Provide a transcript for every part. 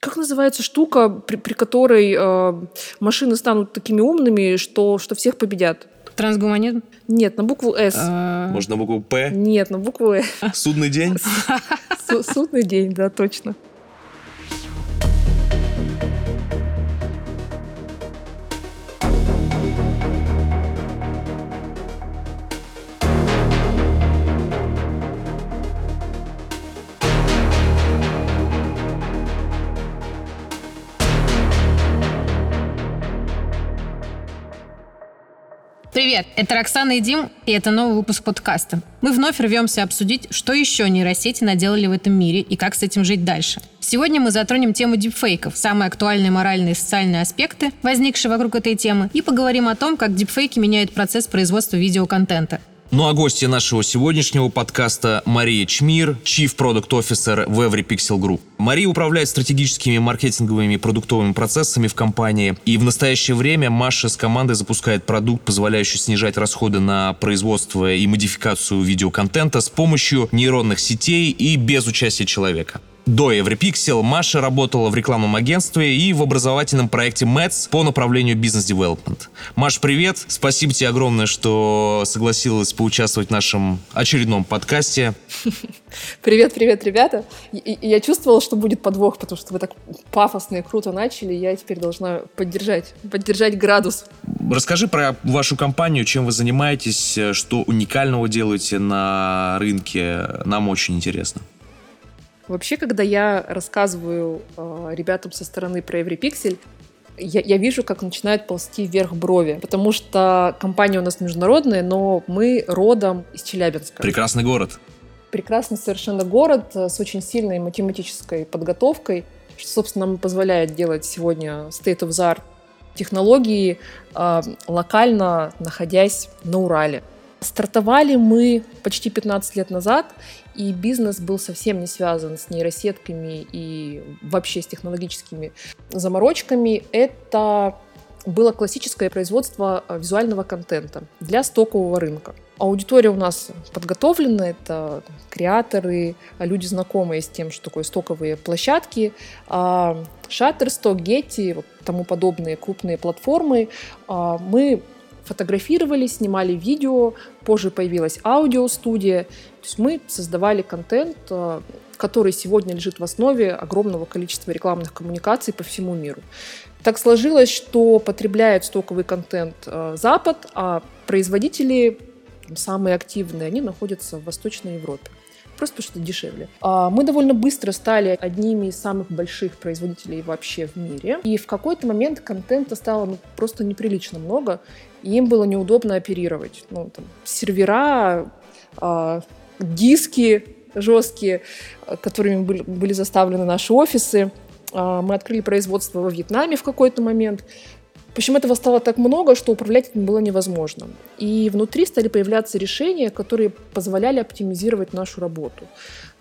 Как называется штука, при, при которой э, машины станут такими умными, что, что всех победят? Трансгуманизм? Нет, на букву «С». А... Может, на букву «П»? Нет, на букву «Э». Судный день? Судный день, да, точно. Привет, это Роксана и Дим, и это новый выпуск подкаста. Мы вновь рвемся обсудить, что еще нейросети наделали в этом мире и как с этим жить дальше. Сегодня мы затронем тему дипфейков, самые актуальные моральные и социальные аспекты, возникшие вокруг этой темы, и поговорим о том, как дипфейки меняют процесс производства видеоконтента. Ну а гости нашего сегодняшнего подкаста Мария Чмир, Chief Product Officer в Every Pixel Group. Мария управляет стратегическими маркетинговыми и продуктовыми процессами в компании, и в настоящее время Маша с командой запускает продукт, позволяющий снижать расходы на производство и модификацию видеоконтента с помощью нейронных сетей и без участия человека. До Everpixel Маша работала в рекламном агентстве и в образовательном проекте MATS по направлению бизнес-девелопмент. Маш, привет! Спасибо тебе огромное, что согласилась поучаствовать в нашем очередном подкасте. Привет, привет, ребята! Я чувствовала, что будет подвох, потому что вы так пафосно и круто начали, я теперь должна поддержать, поддержать градус. Расскажи про вашу компанию, чем вы занимаетесь, что уникального делаете на рынке, нам очень интересно. Вообще, когда я рассказываю э, ребятам со стороны про Everypixel, я, я вижу, как начинают ползти вверх брови, потому что компания у нас международная, но мы родом из Челябинска. Прекрасный город. Прекрасный совершенно город э, с очень сильной математической подготовкой, что, собственно, нам позволяет делать сегодня state of the art технологии э, локально, находясь на Урале. Стартовали мы почти 15 лет назад, и бизнес был совсем не связан с нейросетками и вообще с технологическими заморочками. Это было классическое производство э, визуального контента для стокового рынка. Аудитория у нас подготовлена, это креаторы, люди, знакомые с тем, что такое стоковые площадки, Shutterstock, Getty, вот тому подобные крупные платформы. А, мы фотографировали, снимали видео, позже появилась аудиостудия. То есть мы создавали контент, э, который сегодня лежит в основе огромного количества рекламных коммуникаций по всему миру. Так сложилось, что потребляет стоковый контент э, Запад, а производители самые активные, они находятся в Восточной Европе просто потому что дешевле. А, мы довольно быстро стали одними из самых больших производителей вообще в мире. И в какой-то момент контента стало ну, просто неприлично много, и им было неудобно оперировать. Ну, там, сервера, а, диски жесткие, которыми были, заставлены наши офисы. А, мы открыли производство во Вьетнаме в какой-то момент. В общем, этого стало так много, что управлять этим было невозможно. И внутри стали появляться решения, которые позволяли оптимизировать нашу работу.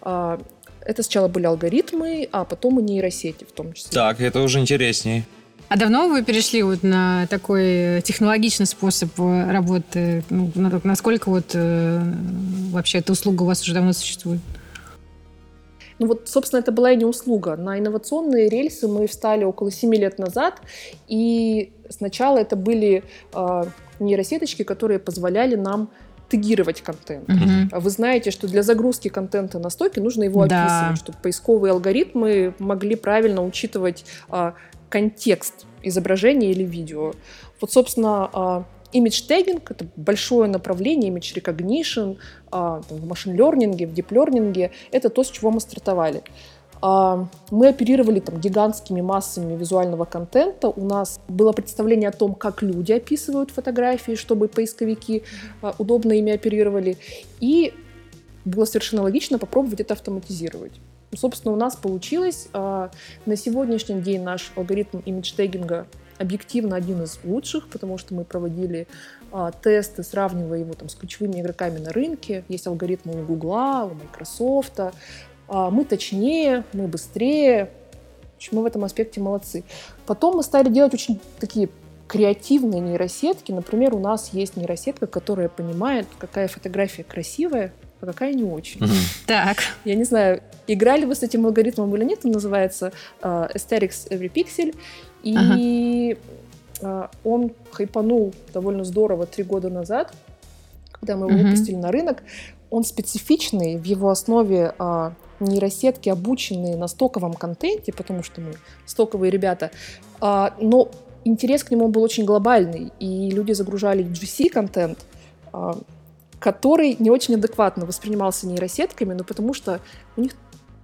А, это сначала были алгоритмы, а потом и нейросети в том числе. Так, это уже интереснее. А давно вы перешли вот на такой технологичный способ работы? Ну, насколько вот э, вообще эта услуга у вас уже давно существует? Ну вот, собственно, это была и не услуга. На инновационные рельсы мы встали около 7 лет назад, и сначала это были э, нейросеточки, которые позволяли нам тегировать контент. Угу. Вы знаете, что для загрузки контента на стоке нужно его описывать, да. чтобы поисковые алгоритмы могли правильно учитывать э, контекст изображения или видео. Вот, собственно, Image tagging — это большое направление, image recognition, а, в машин-лернинге, в дип-лернинге. Это то, с чего мы стартовали. А, мы оперировали там гигантскими массами визуального контента. У нас было представление о том, как люди описывают фотографии, чтобы поисковики а, удобно ими оперировали. И было совершенно логично попробовать это автоматизировать. Собственно, у нас получилось. На сегодняшний день наш алгоритм имидж-теггинга объективно один из лучших, потому что мы проводили а, тесты, сравнивая его там, с ключевыми игроками на рынке. Есть алгоритмы у Гугла, у Microsoft. А, мы точнее, мы быстрее. Мы в этом аспекте молодцы. Потом мы стали делать очень такие креативные нейросетки. Например, у нас есть нейросетка, которая понимает, какая фотография красивая, а какая не очень. Так. Я не знаю, играли вы с этим алгоритмом или нет, он называется uh, Aesthetics Every Pixel, и ага. uh, он хайпанул довольно здорово три года назад, когда мы его выпустили на рынок. Он специфичный, в его основе uh, нейросетки, обученные на стоковом контенте, потому что мы стоковые ребята, uh, но интерес к нему был очень глобальный, и люди загружали GC-контент, который не очень адекватно воспринимался нейросетками, но потому что у них,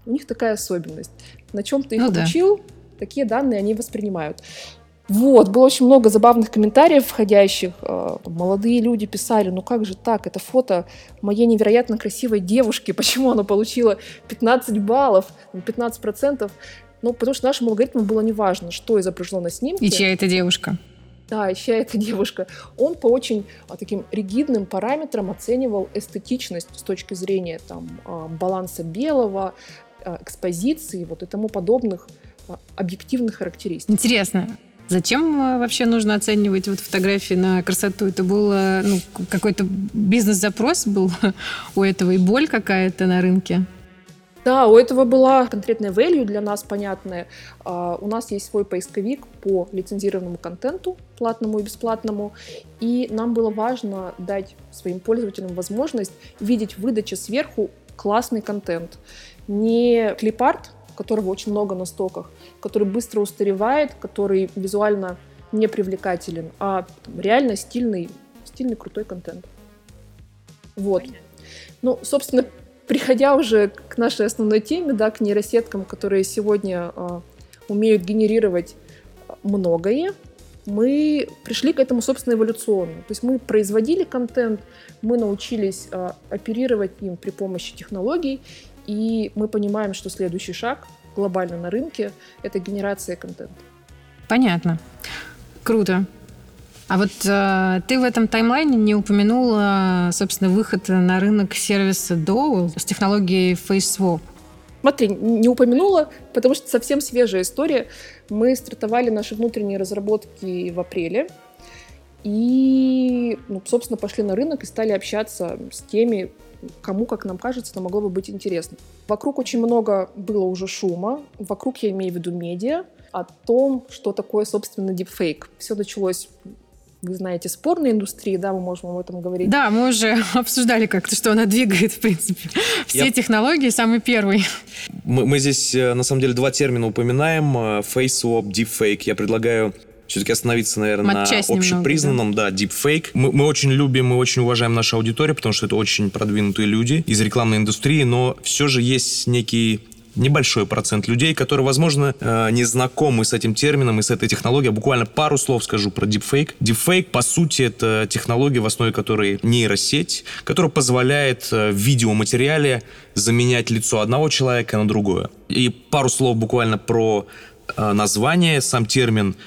у них такая особенность. На чем ты их ну, обучил, да. Такие данные они воспринимают. Вот, было очень много забавных комментариев входящих. А, молодые люди писали, ну как же так, это фото моей невероятно красивой девушки, почему она получила 15 баллов, 15%? Ну, потому что нашему алгоритму было неважно, что изображено на снимке. И чья это девушка? да, еще эта девушка, он по очень а, таким ригидным параметрам оценивал эстетичность с точки зрения там, а, баланса белого, а, экспозиции вот и тому подобных объективных характеристик. Интересно. Зачем а, вообще нужно оценивать вот фотографии на красоту? Это был ну, какой-то бизнес-запрос был у этого и боль какая-то на рынке? Да, у этого была конкретная value для нас понятная. Uh, у нас есть свой поисковик по лицензированному контенту, платному и бесплатному, и нам было важно дать своим пользователям возможность видеть в выдаче сверху классный контент. Не клипарт, которого очень много на стоках, который быстро устаревает, который визуально не привлекателен, а реально стильный, стильный крутой контент. Вот. Ну, собственно, приходя уже к нашей основной теме, да, к нейросеткам, которые сегодня э, умеют генерировать многое, мы пришли к этому, собственно, эволюционно. То есть мы производили контент, мы научились э, оперировать им при помощи технологий, и мы понимаем, что следующий шаг глобально на рынке — это генерация контента. Понятно. Круто. А вот э, ты в этом таймлайне не упомянула, собственно, выход на рынок сервиса Dole с технологией FaceSwap. Смотри, не упомянула, потому что совсем свежая история. Мы стартовали наши внутренние разработки в апреле. И, ну, собственно, пошли на рынок и стали общаться с теми, кому, как нам кажется, это могло бы быть интересно. Вокруг очень много было уже шума. Вокруг, я имею в виду медиа, о том, что такое, собственно, дипфейк. Все началось вы знаете, спорной индустрии, да, мы можем об этом говорить. Да, мы уже обсуждали как-то, что она двигает, в принципе, все Я... технологии, самый первый. Мы, мы здесь, э, на самом деле, два термина упоминаем. Э, face swap, deepfake. Я предлагаю все-таки остановиться, наверное, Матчасть на общепризнанном, немного, да, да deepfake. Мы, мы очень любим, мы очень уважаем нашу аудиторию, потому что это очень продвинутые люди из рекламной индустрии, но все же есть некий небольшой процент людей, которые, возможно, э, не знакомы с этим термином и с этой технологией. Буквально пару слов скажу про deepfake. Deepfake, по сути, это технология, в основе которой нейросеть, которая позволяет э, в видеоматериале заменять лицо одного человека на другое. И пару слов буквально про э, название. Сам термин —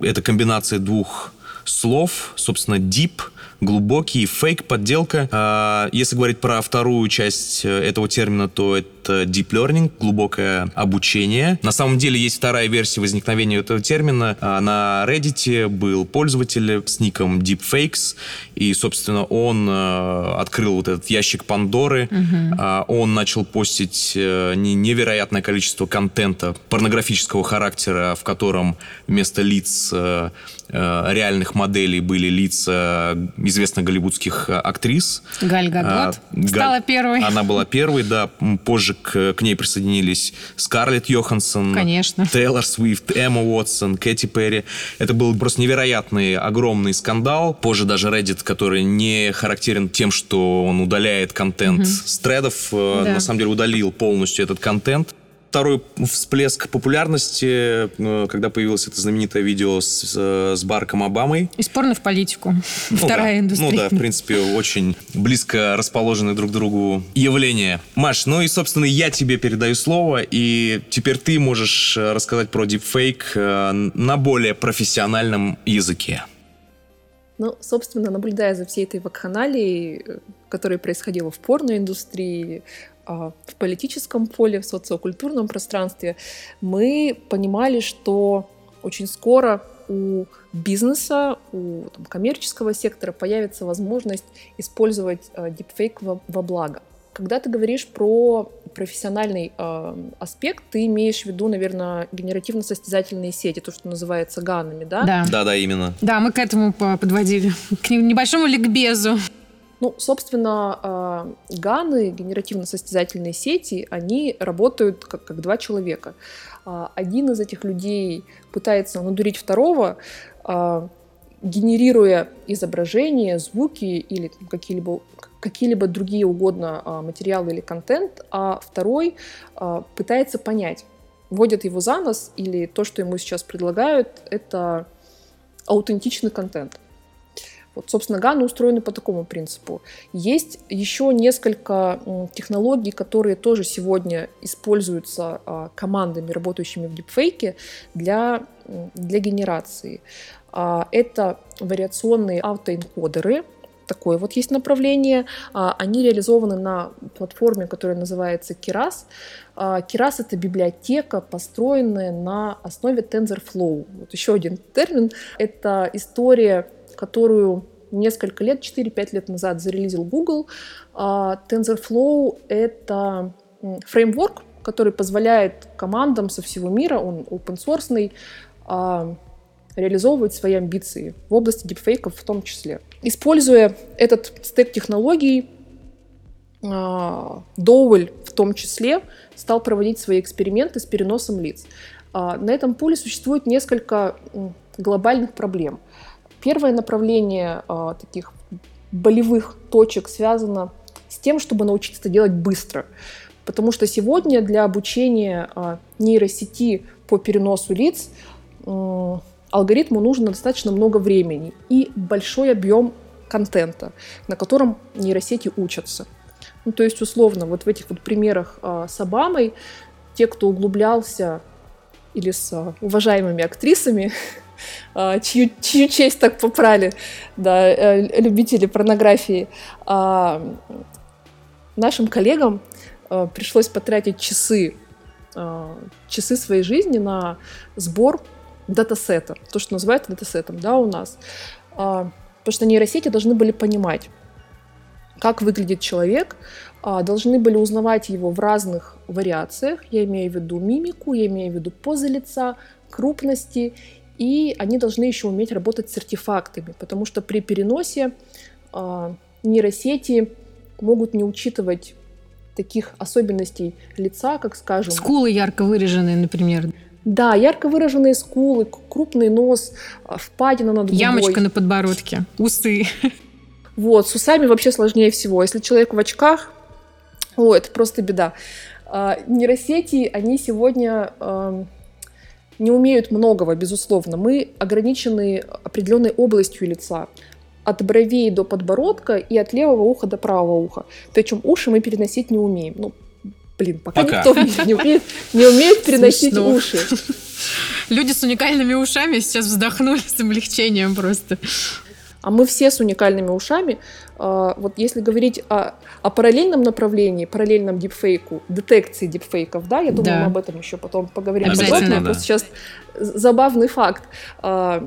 это комбинация двух слов, собственно, deep — глубокий, фейк, подделка. А, если говорить про вторую часть э, этого термина, то это deep learning, глубокое обучение. На самом деле есть вторая версия возникновения этого термина. А, на Reddit был пользователь с ником deepfakes, и, собственно, он э, открыл вот этот ящик Пандоры. Угу. Он начал постить э, невероятное количество контента порнографического характера, в котором вместо лиц реальных моделей были лица известных голливудских э, актрис. Галь Гадот а, стала первой. Она была первой, да. Позже к, к ней присоединились Скарлетт Йоханссон, Конечно. Тейлор Свифт, Эмма Уотсон, Кэти Перри. Это был просто невероятный, огромный скандал. Позже даже Reddit, который не характерен тем, что он удаляет контент угу. с тредов, э, да. на самом деле удалил полностью этот контент второй всплеск популярности, э, когда появилось это знаменитое видео с, с Барком Обамой. И спорно в политику. Ну, Вторая да. индустрия. Ну да, в принципе, очень близко расположены друг к другу явления. Маш, ну и, собственно, я тебе передаю слово, и теперь ты можешь э, рассказать про дипфейк э, на более профессиональном языке. Ну, собственно, наблюдая за всей этой вакханалией, которая происходила в порной индустрии, а, в политическом поле, в социокультурном пространстве, мы понимали, что очень скоро у бизнеса, у там, коммерческого сектора появится возможность использовать э, дипфейк во, во благо. Когда ты говоришь про профессиональный э, аспект, ты имеешь в виду, наверное, генеративно-состязательные сети, то, что называется ганами, да? Да. Да, да, именно. Да, мы к этому подводили, к небольшому ликбезу. Ну, собственно, э, ганы, генеративно-состязательные сети, они работают как, как два человека. Э, один из этих людей пытается надурить второго, э, генерируя изображения, звуки или какие-либо какие-либо другие угодно материалы или контент, а второй пытается понять, вводят его за нос или то, что ему сейчас предлагают, это аутентичный контент. Вот, собственно, ганы устроены по такому принципу. Есть еще несколько технологий, которые тоже сегодня используются а, командами, работающими в дипфейке, для, для генерации. А, это вариационные автоэнкодеры, такое вот есть направление. А, они реализованы на платформе, которая называется Keras. Keras — это библиотека, построенная на основе TensorFlow. Вот еще один термин. Это история которую несколько лет, 4-5 лет назад зарелизил Google. А, TensorFlow — это фреймворк, который позволяет командам со всего мира, он open source, а, реализовывать свои амбиции в области дипфейков в том числе. Используя этот стек технологий, Доуэль в том числе стал проводить свои эксперименты с переносом лиц. А, на этом поле существует несколько глобальных проблем. Первое направление э, таких болевых точек связано с тем, чтобы научиться это делать быстро. Потому что сегодня для обучения э, нейросети по переносу лиц э, алгоритму нужно достаточно много времени и большой объем контента, на котором нейросети учатся. Ну, то есть, условно, вот в этих вот примерах э, с Обамой, те, кто углублялся или с уважаемыми актрисами, чью, чью честь так попрали, да, э, любители порнографии. А, нашим коллегам а, пришлось потратить часы, часы своей жизни на сбор датасета, то, что называют датасетом, да, у нас. Потому что нейросети должны были понимать, как выглядит человек, должны были узнавать его в разных вариациях. Я имею в виду мимику, я имею в виду позы лица, крупности и они должны еще уметь работать с артефактами, потому что при переносе э, нейросети могут не учитывать таких особенностей лица, как, скажем... Скулы ярко выраженные, например. Да, ярко выраженные скулы, крупный нос, а, впадина над губой. Ямочка на подбородке, усы. Вот, с усами вообще сложнее всего. Если человек в очках, о, это просто беда. А, нейросети, они сегодня не умеют многого, безусловно. Мы ограничены определенной областью лица от бровей до подбородка и от левого уха до правого уха. Причем уши мы переносить не умеем. Ну, блин, пока, пока. никто не умеет, не умеет переносить Смешно. уши. Люди с уникальными ушами сейчас вздохнули с облегчением просто. А мы все с уникальными ушами. А, вот если говорить о, о параллельном направлении, параллельном дипфейку, детекции дипфейков, да, я думаю, да. мы об этом еще потом поговорим подробнее. Да. Просто сейчас забавный факт. А,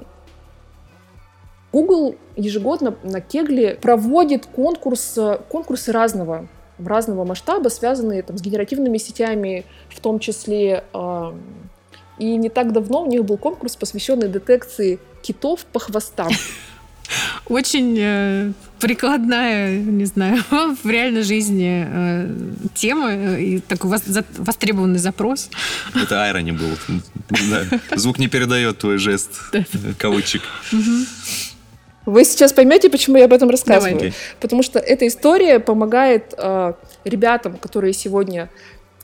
Google ежегодно на Кегле проводит конкурс, конкурсы разного, разного масштаба, связанные там, с генеративными сетями, в том числе. А, и не так давно у них был конкурс, посвященный детекции китов по хвостам. Очень э, прикладная, не знаю, в реальной жизни э, тема э, и такой востребованный запрос. Это айрони был. Звук не передает твой жест, кавычек. Вы сейчас поймете, почему я об этом рассказываю. Давай. Потому что эта история помогает э, ребятам, которые сегодня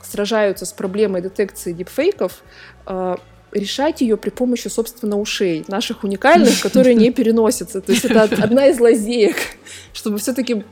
сражаются с проблемой детекции дипфейков, э, решать ее при помощи, собственно, ушей, наших уникальных, которые не переносятся. То есть это одна из лазеек, чтобы все-таки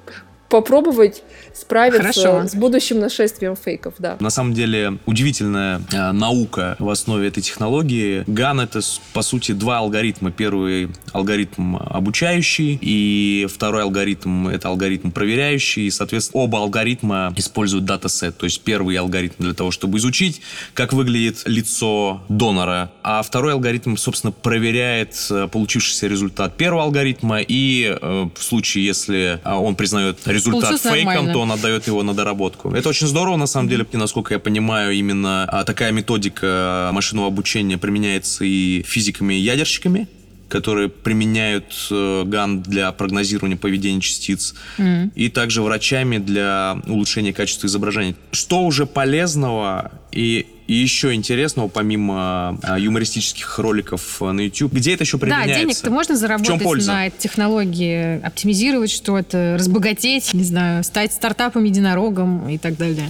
попробовать справиться Хорошо. с будущим нашествием фейков, да. На самом деле удивительная э, наука в основе этой технологии. GAN это по сути два алгоритма. Первый алгоритм обучающий и второй алгоритм это алгоритм проверяющий. И, соответственно, оба алгоритма используют датасет. То есть первый алгоритм для того, чтобы изучить, как выглядит лицо донора, а второй алгоритм, собственно, проверяет э, получившийся результат первого алгоритма и э, в случае, если э, он признает результат фейком, нормально. то он отдает его на доработку. Это очень здорово, на самом деле, насколько я понимаю, именно а, такая методика машинного обучения применяется и физиками, и ядерщиками которые применяют э, ГАН для прогнозирования поведения частиц, mm-hmm. и также врачами для улучшения качества изображений. Что уже полезного и и еще интересного, помимо а, юмористических роликов на YouTube, где это еще применяется? Да, денег-то можно заработать на технологии, оптимизировать что-то, разбогатеть, не знаю, стать стартапом единорогом и так далее.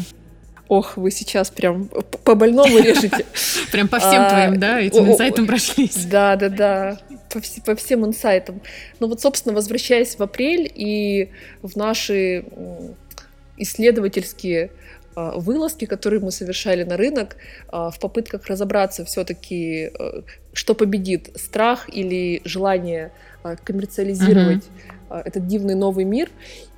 Ох, вы сейчас прям по больному режете. Прям по всем твоим, да, этим инсайтам прошлись. Да, да, да по, вс- по всем инсайтам. Ну вот, собственно, возвращаясь в апрель и в наши исследовательские а, вылазки, которые мы совершали на рынок, а, в попытках разобраться все-таки, э, что победит, страх или желание коммерциализировать mm-hmm. этот дивный новый мир.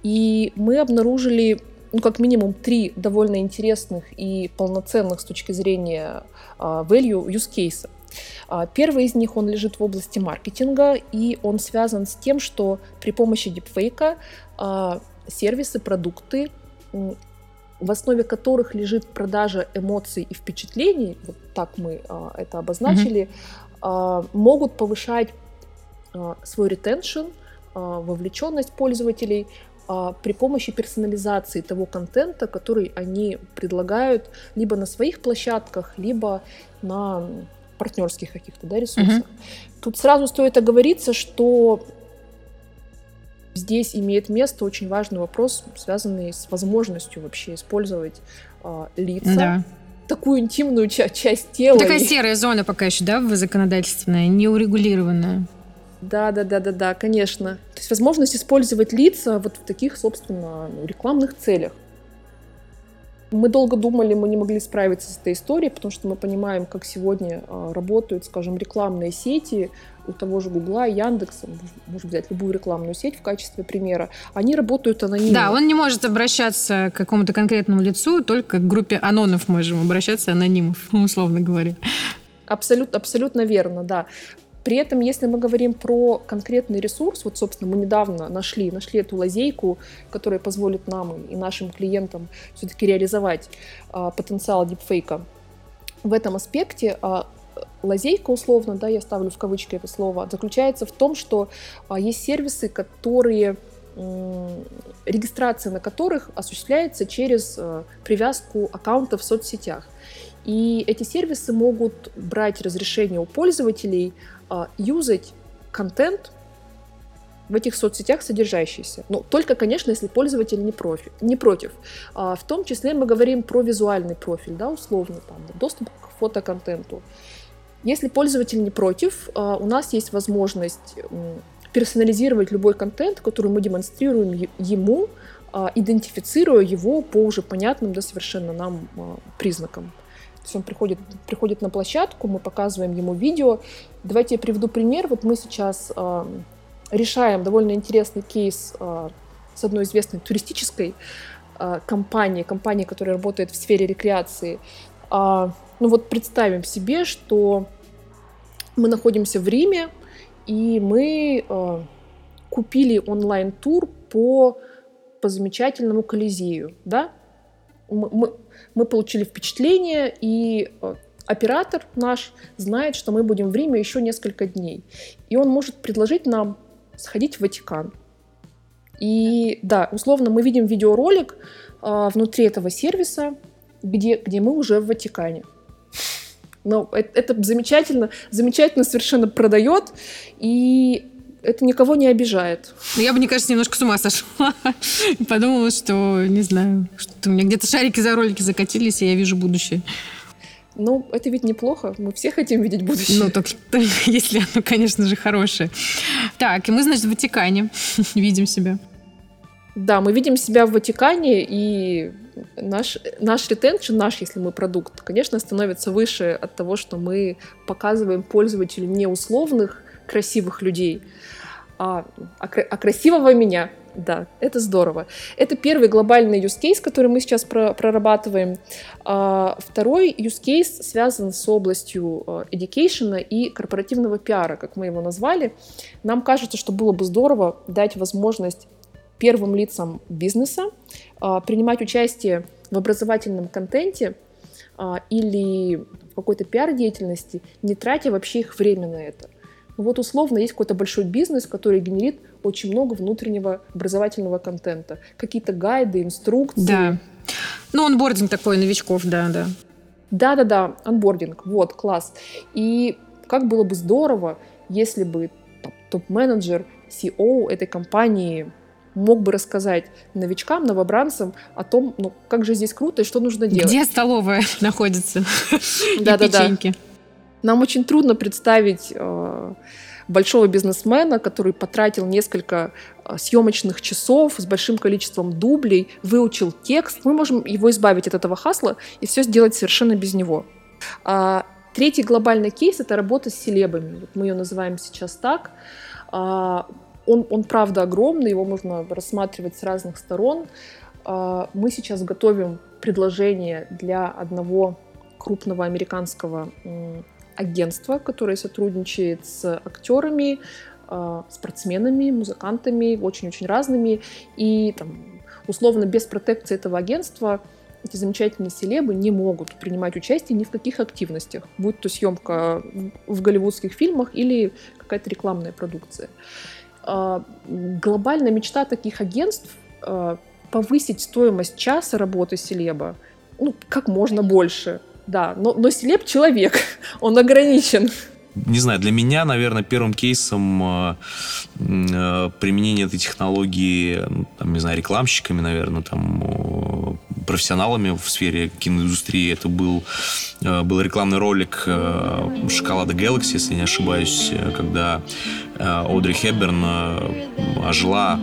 И мы обнаружили, ну, как минимум, три довольно интересных и полноценных с точки зрения value use case. Первый из них, он лежит в области маркетинга, и он связан с тем, что при помощи дипфейка сервисы, продукты, в основе которых лежит продажа эмоций и впечатлений, вот так мы а, это обозначили, mm-hmm. могут повышать свой ретеншн, вовлеченность пользователей, при помощи персонализации того контента, который они предлагают либо на своих площадках, либо на партнерских каких-то да, ресурсах. Угу. Тут сразу стоит оговориться, что здесь имеет место очень важный вопрос, связанный с возможностью вообще использовать э, лица. Да. Такую интимную ча- часть тела. Такая серая зона пока еще, да, в законодательственная, неурегулированная. Да, да, да, да, да, конечно. То есть возможность использовать лица вот в таких, собственно, рекламных целях. Мы долго думали, мы не могли справиться с этой историей, потому что мы понимаем, как сегодня а, работают, скажем, рекламные сети у того же Гугла, Яндекса, можно взять любую рекламную сеть в качестве примера, они работают анонимно. Да, он не может обращаться к какому-то конкретному лицу, только к группе анонов можем обращаться анонимов, условно говоря. Абсолютно, абсолютно верно, да. При этом, если мы говорим про конкретный ресурс, вот, собственно, мы недавно нашли, нашли эту лазейку, которая позволит нам и нашим клиентам все-таки реализовать а, потенциал дипфейка. В этом аспекте а, лазейка, условно, да, я ставлю в кавычки это слово, заключается в том, что а, есть сервисы, которые регистрация на которых осуществляется через а, привязку аккаунтов в соцсетях. И эти сервисы могут брать разрешение у пользователей юзать контент в этих соцсетях содержащийся. Но только, конечно, если пользователь не, профи, не против. А, в том числе мы говорим про визуальный профиль, да, условно, там, доступ к фотоконтенту. Если пользователь не против, а, у нас есть возможность персонализировать любой контент, который мы демонстрируем ему, идентифицируя его по уже понятным, да, совершенно нам признакам он приходит, приходит на площадку, мы показываем ему видео. Давайте я приведу пример. Вот мы сейчас э, решаем довольно интересный кейс э, с одной известной туристической э, компанией, компанией, которая работает в сфере рекреации. Э, ну вот представим себе, что мы находимся в Риме, и мы э, купили онлайн-тур по, по замечательному Колизею, да? Мы, мы получили впечатление, и э, оператор наш знает, что мы будем в Риме еще несколько дней. И он может предложить нам сходить в Ватикан. И да, условно мы видим видеоролик а, внутри этого сервиса, где, где мы уже в Ватикане. Но это, это замечательно, замечательно совершенно продает. И это никого не обижает. Ну, я бы, мне кажется, немножко с ума сошла. И подумала, что, не знаю, что у меня где-то шарики за ролики закатились, и я вижу будущее. Ну, это ведь неплохо. Мы все хотим видеть будущее. Ну, только, только если оно, конечно же, хорошее. Так, и мы, значит, в Ватикане видим себя. Да, мы видим себя в Ватикане, и наш, наш ретеншн, наш, если мы продукт, конечно, становится выше от того, что мы показываем пользователю не условных, красивых людей, а, а, а красивого меня. Да, это здорово. Это первый глобальный use case, который мы сейчас про прорабатываем. А, второй use case связан с областью а, education и корпоративного пиара, как мы его назвали. Нам кажется, что было бы здорово дать возможность первым лицам бизнеса, а, принимать участие в образовательном контенте а, или в какой-то пиар-деятельности, не тратя вообще их время на это. Вот условно есть какой-то большой бизнес, который генерит очень много внутреннего образовательного контента. Какие-то гайды, инструкции. Да. Ну, онбординг такой новичков, да, да. Да-да-да, онбординг, вот, класс. И как было бы здорово, если бы топ-менеджер, CEO этой компании мог бы рассказать новичкам, новобранцам о том, ну, как же здесь круто и что нужно делать. Где столовая находится? Да-да-да. Нам очень трудно представить э, большого бизнесмена, который потратил несколько э, съемочных часов с большим количеством дублей, выучил текст. Мы можем его избавить от этого хасла и все сделать совершенно без него. А, третий глобальный кейс — это работа с селебами. Мы ее называем сейчас так. А, он, он правда огромный, его можно рассматривать с разных сторон. А, мы сейчас готовим предложение для одного крупного американского агентства, которое сотрудничает с актерами, а, спортсменами, музыкантами, очень-очень разными. И там, условно без протекции этого агентства эти замечательные селебы не могут принимать участие ни в каких активностях, будь то съемка в голливудских фильмах или какая-то рекламная продукция. А, глобальная мечта таких агентств а, повысить стоимость часа работы селеба ну, как можно больше. Да, но, но селеб человек, он ограничен. Не знаю, для меня, наверное, первым кейсом э, э, применения этой технологии, ну, там, не знаю, рекламщиками, наверное, там, профессионалами в сфере киноиндустрии, это был, э, был рекламный ролик «Шоколада Galaxy», если не ошибаюсь, когда Одри Хепберн э, ожила,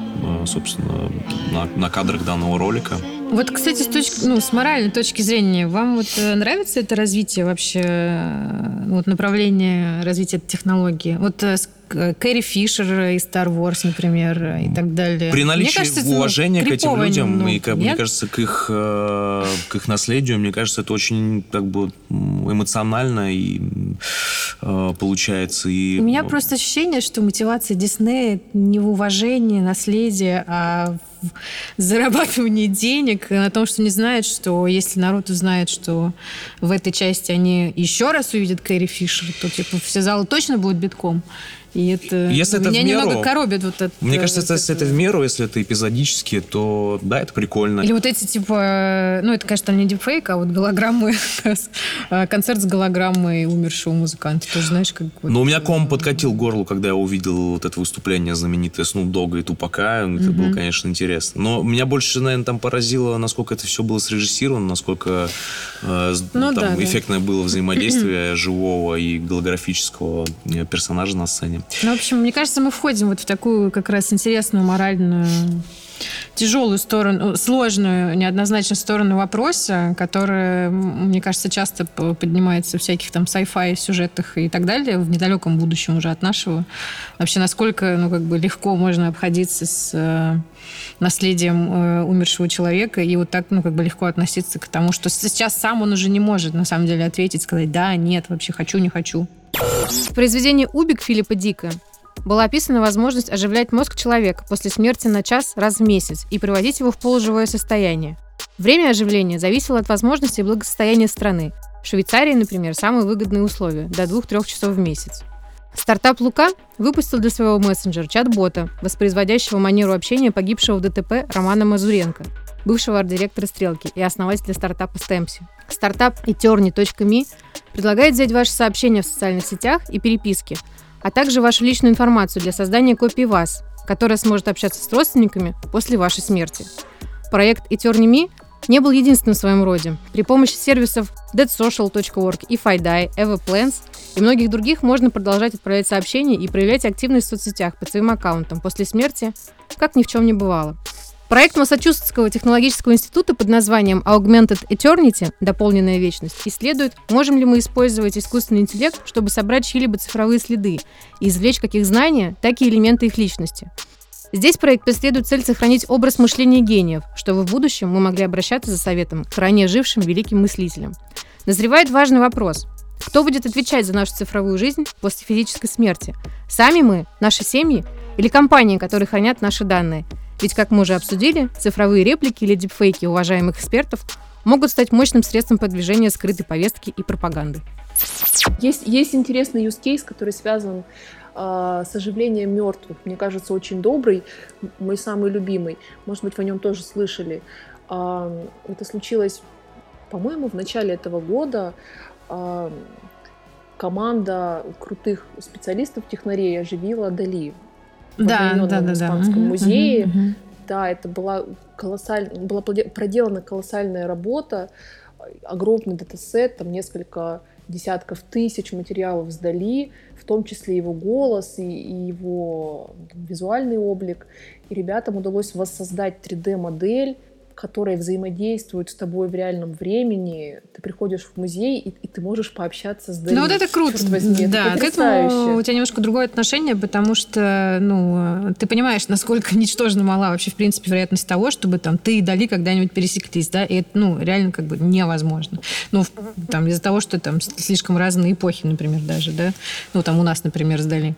собственно, на, на кадрах данного ролика. Вот, кстати, с, точки, ну, с моральной точки зрения, вам вот нравится это развитие вообще, вот направление развития технологии? Вот Кэрри Фишер из Star Wars, например, и так далее. При наличии мне кажется, уважения ну, к этим людям, немного, и, как, мне кажется, к их, к их наследию, мне кажется, это очень как бы эмоционально и получается. И... У меня просто ощущение, что мотивация Диснея не в уважении наследия, а в зарабатывании денег, на том, что не знают, что если народ узнает, что в этой части они еще раз увидят Кэрри Фишер, то типа все залы точно будут битком. И это если меня это меру, немного коробит вот это. Мне кажется, вот если это в меру, если это эпизодически, то да, это прикольно. Или вот эти типа, ну это, конечно, не дипфейк, а вот голограммы, а, концерт с голограммой умершего музыканта. Ты знаешь, как... Вот... Ну, у меня ком подкатил горло, когда я увидел вот это выступление знаменитое Snoop Dogg и Тупака. Это было, конечно, интересно. Но меня больше, наверное, там поразило, насколько это все было срежиссировано, насколько э, ну, там да, эффектное да. было взаимодействие живого и голографического э, персонажа на сцене. Ну, в общем, мне кажется, мы входим вот в такую как раз интересную моральную тяжелую сторону, сложную, неоднозначную сторону вопроса, которая, мне кажется, часто поднимается в всяких там sci-fi сюжетах и так далее, в недалеком будущем уже от нашего. Вообще, насколько, ну, как бы легко можно обходиться с э, наследием э, умершего человека и вот так, ну, как бы легко относиться к тому, что сейчас сам он уже не может, на самом деле, ответить, сказать, да, нет, вообще хочу, не хочу. В произведении «Убик» Филиппа Дика была описана возможность оживлять мозг человека после смерти на час раз в месяц и приводить его в полуживое состояние. Время оживления зависело от возможностей и благосостояния страны. В Швейцарии, например, самые выгодные условия – до 2-3 часов в месяц. Стартап «Лука» выпустил для своего мессенджера чат-бота, воспроизводящего манеру общения погибшего в ДТП Романа Мазуренко, бывшего арт-директора «Стрелки» и основателя стартапа «Стемпси». Стартап eterney.me предлагает взять ваши сообщения в социальных сетях и переписки, а также вашу личную информацию для создания копии вас, которая сможет общаться с родственниками после вашей смерти. Проект eterney.me не был единственным в своем роде. При помощи сервисов deadsocial.org и FiDi, EvaPlans и многих других можно продолжать отправлять сообщения и проявлять активность в соцсетях под своим аккаунтом после смерти, как ни в чем не бывало. Проект Массачусетского технологического института под названием Augmented Eternity – дополненная вечность исследует, можем ли мы использовать искусственный интеллект, чтобы собрать чьи-либо цифровые следы и извлечь как их знания, так и элементы их личности. Здесь проект преследует цель сохранить образ мышления гениев, чтобы в будущем мы могли обращаться за советом к ранее жившим великим мыслителям. Назревает важный вопрос. Кто будет отвечать за нашу цифровую жизнь после физической смерти? Сами мы, наши семьи или компании, которые хранят наши данные – Ведь, как мы уже обсудили, цифровые реплики или дипфейки уважаемых экспертов могут стать мощным средством продвижения скрытой повестки и пропаганды. Есть, есть интересный use case, который связан э, с оживлением мертвых. Мне кажется, очень добрый, мой самый любимый. Может быть, вы о нем тоже слышали. Э, это случилось, по-моему, в начале этого года. Э, команда крутых специалистов, технарей оживила Дали в да, да, да, Испанском да. музее. Угу, угу. Да, это была колоссальная, была проделана колоссальная работа, огромный датасет, там несколько десятков тысяч материалов сдали, в том числе его голос и, и его там, визуальный облик. И ребятам удалось воссоздать 3D-модель которые взаимодействуют с тобой в реальном времени. Ты приходишь в музей, и, и ты можешь пообщаться с Дали. Ну вот это круто. возьми, да, это к этому у тебя немножко другое отношение, потому что, ну, ты понимаешь, насколько ничтожно мала вообще, в принципе, вероятность того, чтобы там ты и Дали когда-нибудь пересеклись, да, и это, ну, реально как бы невозможно. Ну, там, из-за того, что там слишком разные эпохи, например, даже, да, ну, там у нас, например, с Дали.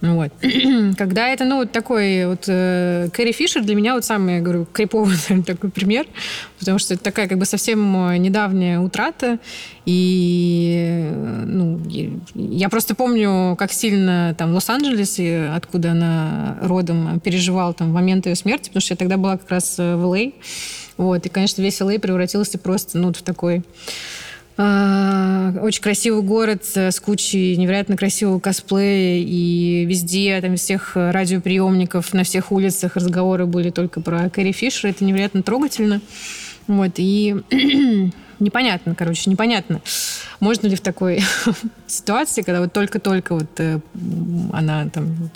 Вот. Когда это, ну, вот такой вот э, Кэрри Фишер для меня вот самый, я говорю, криповый такой пример, потому что это такая как бы совсем э, недавняя утрата, и, э, ну, я просто помню, как сильно там Лос-Анджелес, откуда она родом, переживал там момент ее смерти, потому что я тогда была как раз э, в Л.А., вот, и, конечно, весь Л.А. превратился просто, ну, в такой очень красивый город с кучей невероятно красивого косплея, и везде, там, всех радиоприемников, на всех улицах разговоры были только про Кэрри Фишер. Это невероятно трогательно. Вот, и непонятно, короче, непонятно. Можно ли в такой ситуации, когда вот только-только вот э, она там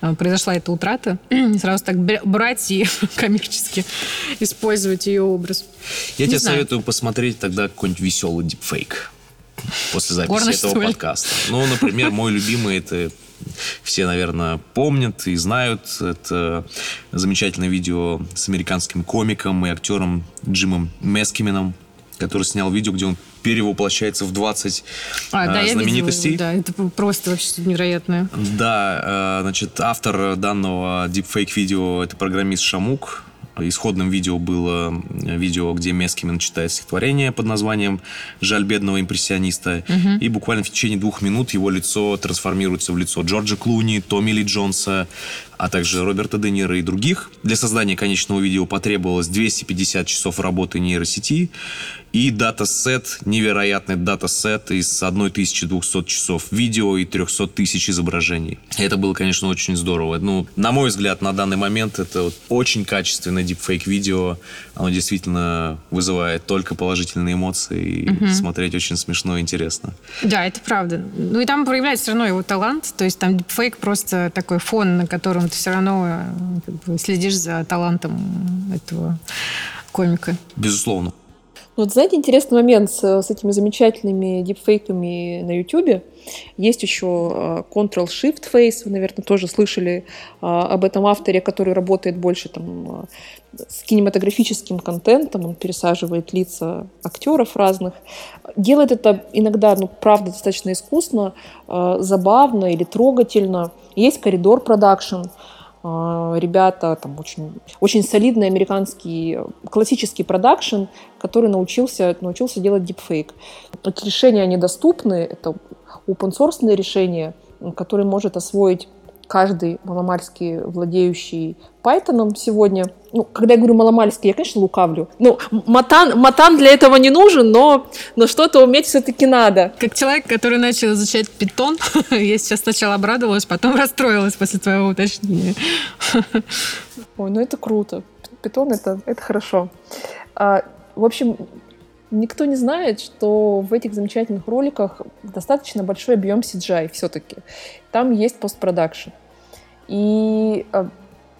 э, произошла эта утрата, сразу так брать и коммерчески использовать ее образ? Я Не тебе знаю. советую посмотреть тогда какой-нибудь веселый дипфейк после записи Горность этого подкаста. Ну, например, мой любимый это все, наверное, помнят и знают. Это замечательное видео с американским комиком и актером Джимом Мескименом, который снял видео, где он перевоплощается в 20 а, да, знаменитостей. Я видела, да, это просто вообще невероятное. Да, значит, автор данного дипфейк-видео это программист Шамук. Исходным видео было видео, где Мескимин читает стихотворение под названием «Жаль бедного импрессиониста». Угу. И буквально в течение двух минут его лицо трансформируется в лицо Джорджа Клуни, Томми Ли Джонса, а также Роберта Де Ниро и других. Для создания конечного видео потребовалось 250 часов работы нейросети и датасет, невероятный датасет из 1200 часов видео и 300 тысяч изображений. Это было, конечно, очень здорово. Ну, на мой взгляд, на данный момент это вот очень качественное дипфейк видео. Оно действительно вызывает только положительные эмоции и угу. смотреть очень смешно и интересно. Да, это правда. Ну и там проявляется все равно его талант. То есть там дипфейк просто такой фон, на котором ты все равно э, как бы, следишь за талантом этого комика. Безусловно. Вот знаете, интересный момент с, с этими замечательными дипфейками на YouTube. Есть еще а, Ctrl-Shift Face, вы, наверное, тоже слышали а, об этом авторе, который работает больше там, с кинематографическим контентом, он пересаживает лица актеров разных. Делает это иногда, ну, правда, достаточно искусно, забавно или трогательно. Есть коридор продакшн, а, ребята, там очень, очень солидный американский классический продакшн, который научился, научился делать дипфейк. Эти решения, они доступны, это open source решения, которые может освоить каждый маломальский владеющий Python сегодня. Ну, когда я говорю маломальский, я, конечно, лукавлю. Ну, матан, матан для этого не нужен, но, но что-то уметь все-таки надо. Как человек, который начал изучать питон, я сейчас сначала обрадовалась, потом расстроилась после твоего уточнения. Ой, ну это круто. Питон это, это хорошо. А, в общем, Никто не знает, что в этих замечательных роликах достаточно большой объем CGI все-таки. Там есть постпродакшн. И э,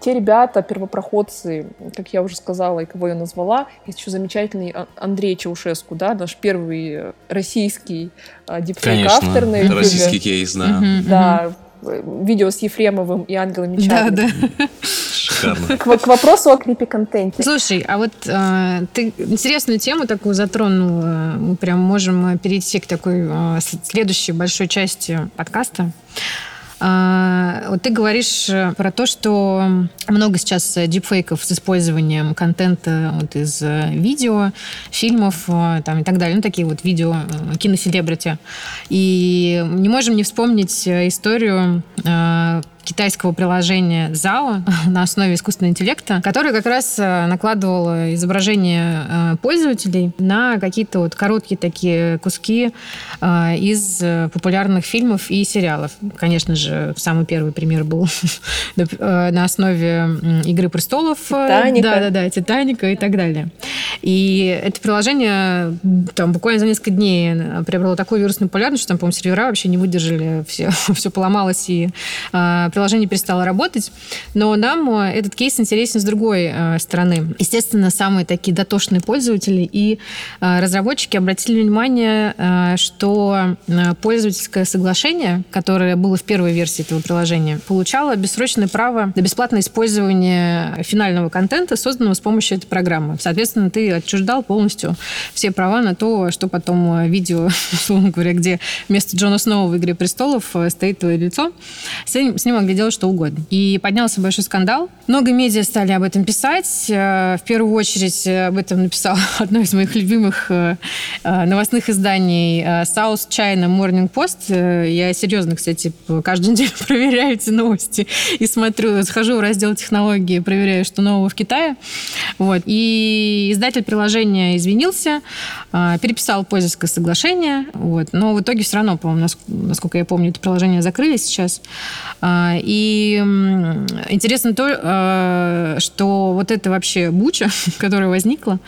те ребята, первопроходцы, как я уже сказала и кого я назвала, есть еще замечательный Андрей Чаушеску, да, наш первый российский э, дипфейк-автор на YouTube. российский кейс, да. Да, видео с Ефремовым и Ангелом Мечаровым. Да, да. Шикарно. К, к вопросу о клипе-контенте. Слушай, а вот э, ты интересную тему такую затронула. Мы прям можем перейти к такой э, следующей большой части подкаста. А, вот ты говоришь э, про то, что много сейчас дипфейков с использованием контента вот из э, видео, фильмов там, и так далее. Ну, такие вот видео киноселебрити. И не можем не вспомнить историю китайского приложения ZAO на основе искусственного интеллекта, которое как раз э, накладывало изображение э, пользователей на какие-то вот короткие такие куски э, из популярных фильмов и сериалов. Конечно же, самый первый пример был на основе «Игры престолов». Титаника. Да-да-да, «Титаника» и так далее. И это приложение там буквально за несколько дней приобрело такую вирусную популярность, что там, по-моему, сервера вообще не выдержали, все, все поломалось, и приложение перестало работать. Но нам э, этот кейс интересен с другой э, стороны. Естественно, самые такие дотошные пользователи и э, разработчики обратили внимание, что пользовательское соглашение, которое было в первой версии этого приложения, получало бессрочное право на бесплатное использование финального контента, созданного с помощью этой программы. Соответственно, ты отчуждал полностью все права на то, что потом видео, условно говоря, где вместо Джона Сноу в «Игре престолов» стоит твое лицо, с ним, с могли делать что угодно. И поднялся большой скандал. Много медиа стали об этом писать. Э, в первую очередь э, об этом написал одно из моих любимых э, новостных изданий South China Morning Post. Я серьезно, кстати, каждую неделю проверяю эти новости и смотрю, схожу в раздел технологии, проверяю, что нового в Китае. Вот. И издатель приложения извинился, переписал пользовательское соглашение. Вот. Но в итоге все равно, по-моему, насколько я помню, это приложение закрыли сейчас. И интересно то, э, что вот эта вообще буча, которая возникла,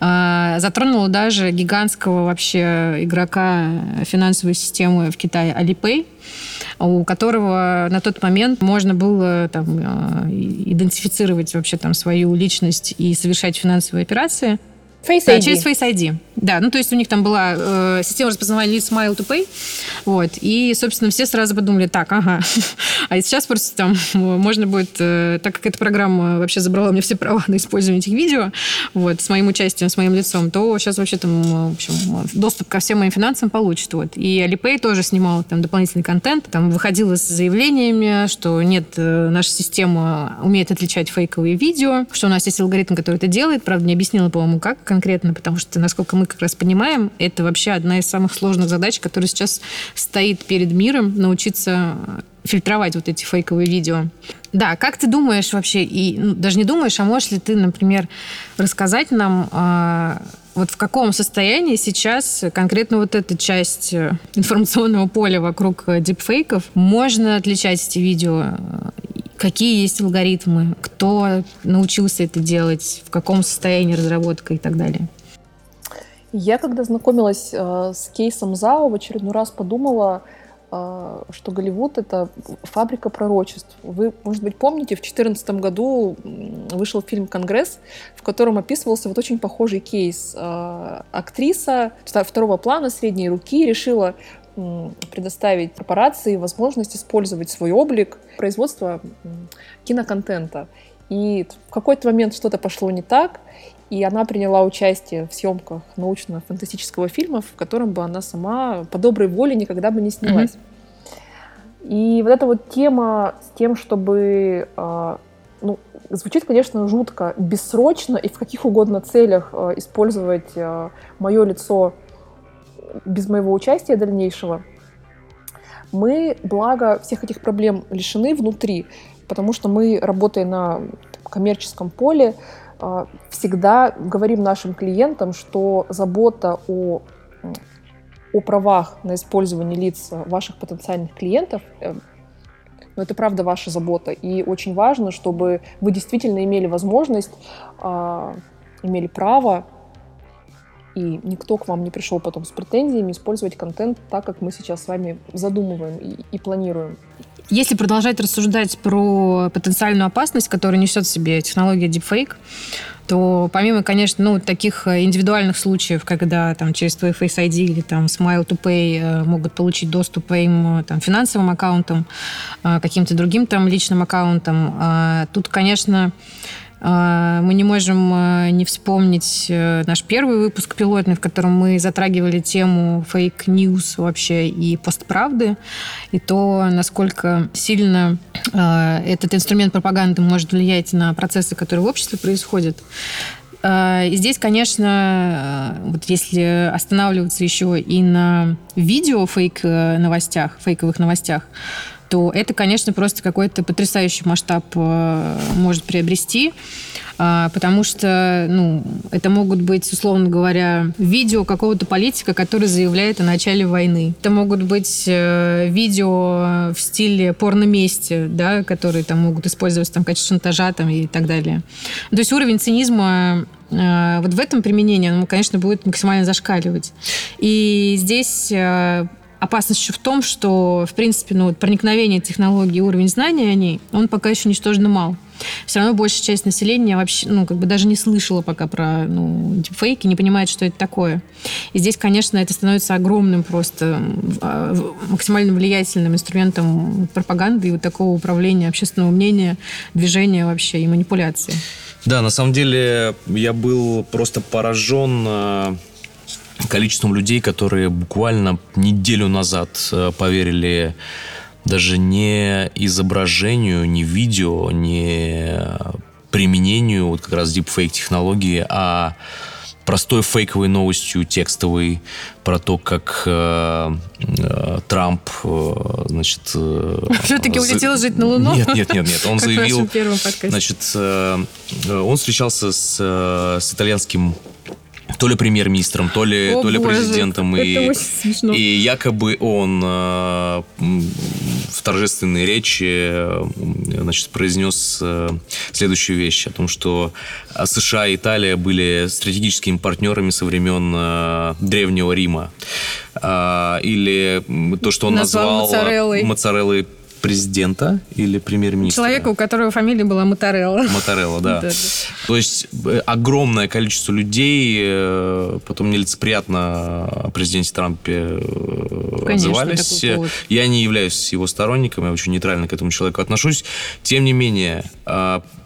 э, затронула даже гигантского вообще игрока финансовой системы в Китае Alipay, у которого на тот момент можно было там, э, идентифицировать вообще там свою личность и совершать финансовые операции. Face ID. Да, через Face ID. Да, ну то есть у них там была э, система распознавания лиц Smile to Pay, вот, и, собственно, все сразу подумали, так, ага, а сейчас просто там можно будет, э, так как эта программа вообще забрала мне все права на использование этих видео, вот, с моим участием, с моим лицом, то сейчас вообще там, в общем, доступ ко всем моим финансам получит, вот. И Alipay тоже снимал там дополнительный контент, там выходила с заявлениями, что нет, э, наша система умеет отличать фейковые видео, что у нас есть алгоритм, который это делает, правда, не объяснила, по-моему, как конкретно, потому что, насколько мы как раз понимаем, это вообще одна из самых сложных задач, которая сейчас стоит перед миром, научиться фильтровать вот эти фейковые видео. Да, как ты думаешь вообще, и ну, даже не думаешь, а можешь ли ты, например, рассказать нам, э, вот в каком состоянии сейчас конкретно вот эта часть э, информационного поля вокруг э, дипфейков, можно отличать эти видео, какие есть алгоритмы, кто научился это делать, в каком состоянии разработка и так далее? Я, когда знакомилась э, с кейсом ЗАО, в очередной раз подумала, э, что Голливуд — это фабрика пророчеств. Вы, может быть, помните, в 2014 году вышел фильм «Конгресс», в котором описывался вот очень похожий кейс. Э, актриса второго плана, средней руки, решила предоставить корпорации возможность использовать свой облик производства киноконтента. И в какой-то момент что-то пошло не так, и она приняла участие в съемках научно-фантастического фильма, в котором бы она сама по доброй воле никогда бы не снялась. Mm-hmm. И вот эта вот тема с тем, чтобы э, ну, звучит, конечно, жутко, бессрочно и в каких угодно целях э, использовать э, мое лицо без моего участия дальнейшего. Мы, благо, всех этих проблем лишены внутри, потому что мы, работая на коммерческом поле, а, всегда говорим нашим клиентам, что забота о, о правах на использование лиц ваших потенциальных клиентов э, но это правда ваша забота. И очень важно, чтобы вы действительно имели возможность, э, имели право, и никто к вам не пришел потом с претензиями использовать контент так, как мы сейчас с вами задумываем и, и планируем. Если продолжать рассуждать про потенциальную опасность, которую несет в себе технология deepfake, то помимо, конечно, ну, таких индивидуальных случаев, когда там через твой Face ID или там Smile to Pay э, могут получить доступ к твоим там, финансовым аккаунтам, э, каким-то другим там личным аккаунтам, э, тут, конечно, мы не можем а, не вспомнить э, наш первый выпуск пилотный, в котором мы затрагивали тему фейк-ньюс вообще и постправды, и то, насколько сильно а, этот инструмент пропаганды может влиять на процессы, которые в обществе происходят. И здесь, конечно, вот если останавливаться еще и на видео фейк-новостях, э, фейковых новостях, то это, конечно, просто какой-то потрясающий масштаб э, может приобрести, а, потому что ну, это могут быть, условно говоря, видео какого-то политика, который заявляет о начале войны. Это могут быть э, видео в стиле порно-мести, да, которые там могут использоваться там, в качестве шантажа там, и так далее. То есть уровень цинизма э, вот в этом применении, он, конечно, будет максимально зашкаливать. И здесь опасность еще в том, что, в принципе, ну, проникновение технологий, уровень знания о ней, он пока еще ничтожно мал. Все равно большая часть населения вообще, ну, как бы даже не слышала пока про, ну, дипфейки, не понимает, что это такое. И здесь, конечно, это становится огромным просто а, максимально влиятельным инструментом пропаганды и вот такого управления общественного мнения, движения вообще и манипуляции. Да, на самом деле я был просто поражен а, количеством людей, которые буквально неделю назад э, поверили даже не изображению, не видео, не применению вот как раз deepfake технологии, а простой фейковой новостью текстовой про то, как э, э, Трамп, э, значит... Э, Все-таки за... улетел жить на Луну? Нет, нет, нет, нет. Он заявил... Значит, э, он встречался с, э, с итальянским то ли премьер-министром, то ли, О, то ли боже, президентом. И. И якобы он э, в торжественной речи э, значит, произнес э, следующую вещь о том, что США и Италия были стратегическими партнерами со времен э, Древнего Рима. Э, или то, что он назвал, назвал моцареллой. Президента или премьер-министра. Человека, у которого фамилия была Моторелло. Моторелло, да. То есть э, огромное количество людей э, потом нелицеприятно о президенте Трампе э, отзывались. Я не являюсь его сторонником, я очень нейтрально к этому человеку отношусь. Тем не менее,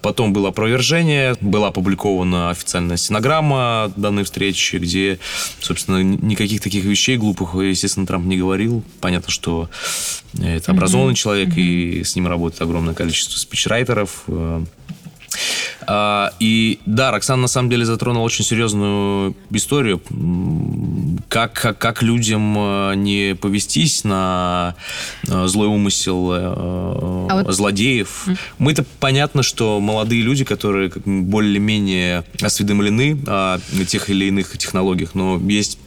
потом было опровержение, была опубликована официальная стенограмма данной встречи, где, собственно, никаких таких вещей глупых, естественно, Трамп не говорил. Понятно, что это образованный mm-hmm. Человек, mm-hmm. и с ним работает огромное количество спичрайтеров. Э. А, и да, Роксана на самом деле затронула очень серьезную историю. Как, как, как людям э, не повестись на э, злой умысел а вот... злодеев. Mm. Мы-то понятно, что молодые люди, которые более-менее осведомлены о тех или иных технологиях, но есть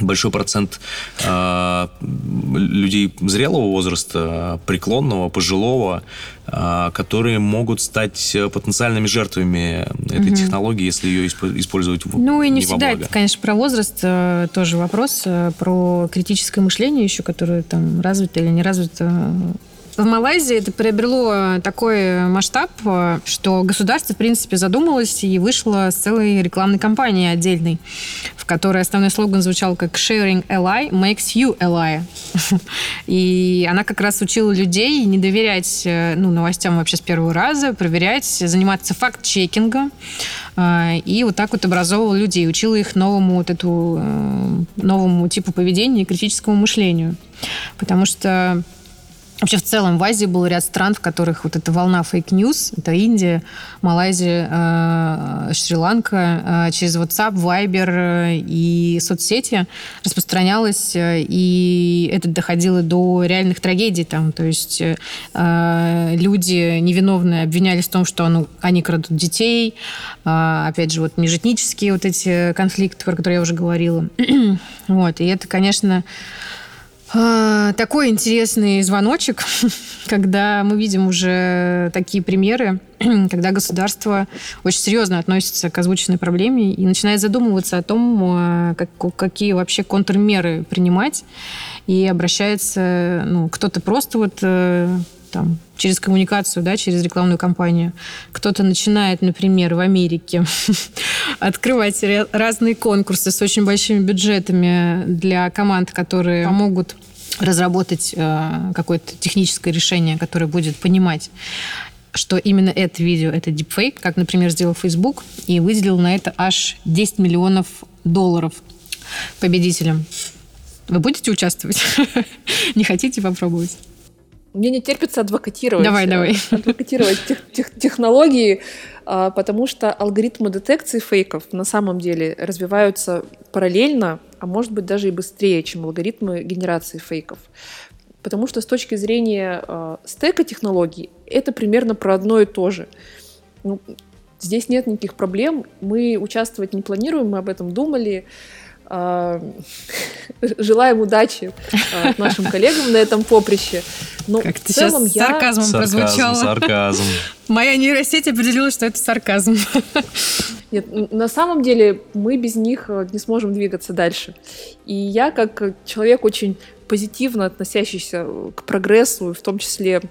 большой процент э, людей зрелого возраста, преклонного, пожилого, э, которые могут стать потенциальными жертвами этой угу. технологии, если ее использовать в Ну и не, не всегда это, конечно, про возраст э, тоже вопрос, э, про критическое мышление еще, которое там развито или не развито в Малайзии это приобрело такой масштаб, что государство, в принципе, задумалось и вышло с целой рекламной кампанией отдельной, в которой основной слоган звучал как «Sharing ally makes you ally». И она как раз учила людей не доверять э, ну, новостям вообще с первого раза, проверять, заниматься факт-чекингом, э, и вот так вот образовывала людей, учила их новому вот эту э, новому типу поведения и критическому мышлению. Потому что Вообще в целом в Азии был ряд стран, в которых вот эта волна фейк-ньюс, это Индия, Малайзия, э, Шри-Ланка, э, через WhatsApp, Viber э, и соцсети распространялась, и это доходило до реальных трагедий там, то есть люди невиновные обвинялись в том, что ну, они крадут детей, опять же, вот межэтнические вот эти конфликты, про которые я уже говорила. вот, и это, конечно, такой интересный звоночек, когда мы видим уже такие примеры, когда государство очень серьезно относится к озвученной проблеме и начинает задумываться о том, а, как, какие вообще контрмеры принимать, и обращается, ну, кто-то просто вот э, там, через коммуникацию, да, через рекламную кампанию. Кто-то начинает, например, в Америке открывать разные конкурсы с очень большими бюджетами для команд, которые помогут разработать э, какое-то техническое решение, которое будет понимать что именно это видео, это дипфейк, как, например, сделал Facebook, и выделил на это аж 10 миллионов долларов победителям. Вы будете участвовать? Не хотите попробовать? Мне не терпится адвокатировать. Давай, давай. Адвокатировать тех, тех, технологии, а, потому что алгоритмы детекции фейков на самом деле развиваются параллельно, а может быть даже и быстрее, чем алгоритмы генерации фейков. Потому что с точки зрения э, стека технологий это примерно про одно и то же. Ну, здесь нет никаких проблем. Мы участвовать не планируем, мы об этом думали. Э, желаем удачи э, нашим коллегам на этом поприще. Но как в целом сейчас я... сарказмом сарказм, прозвучало. Сарказм. Моя нейросеть определила, что это сарказм. Нет, на самом деле мы без них э, не сможем двигаться дальше. И я, как человек очень позитивно относящийся к прогрессу, в том числе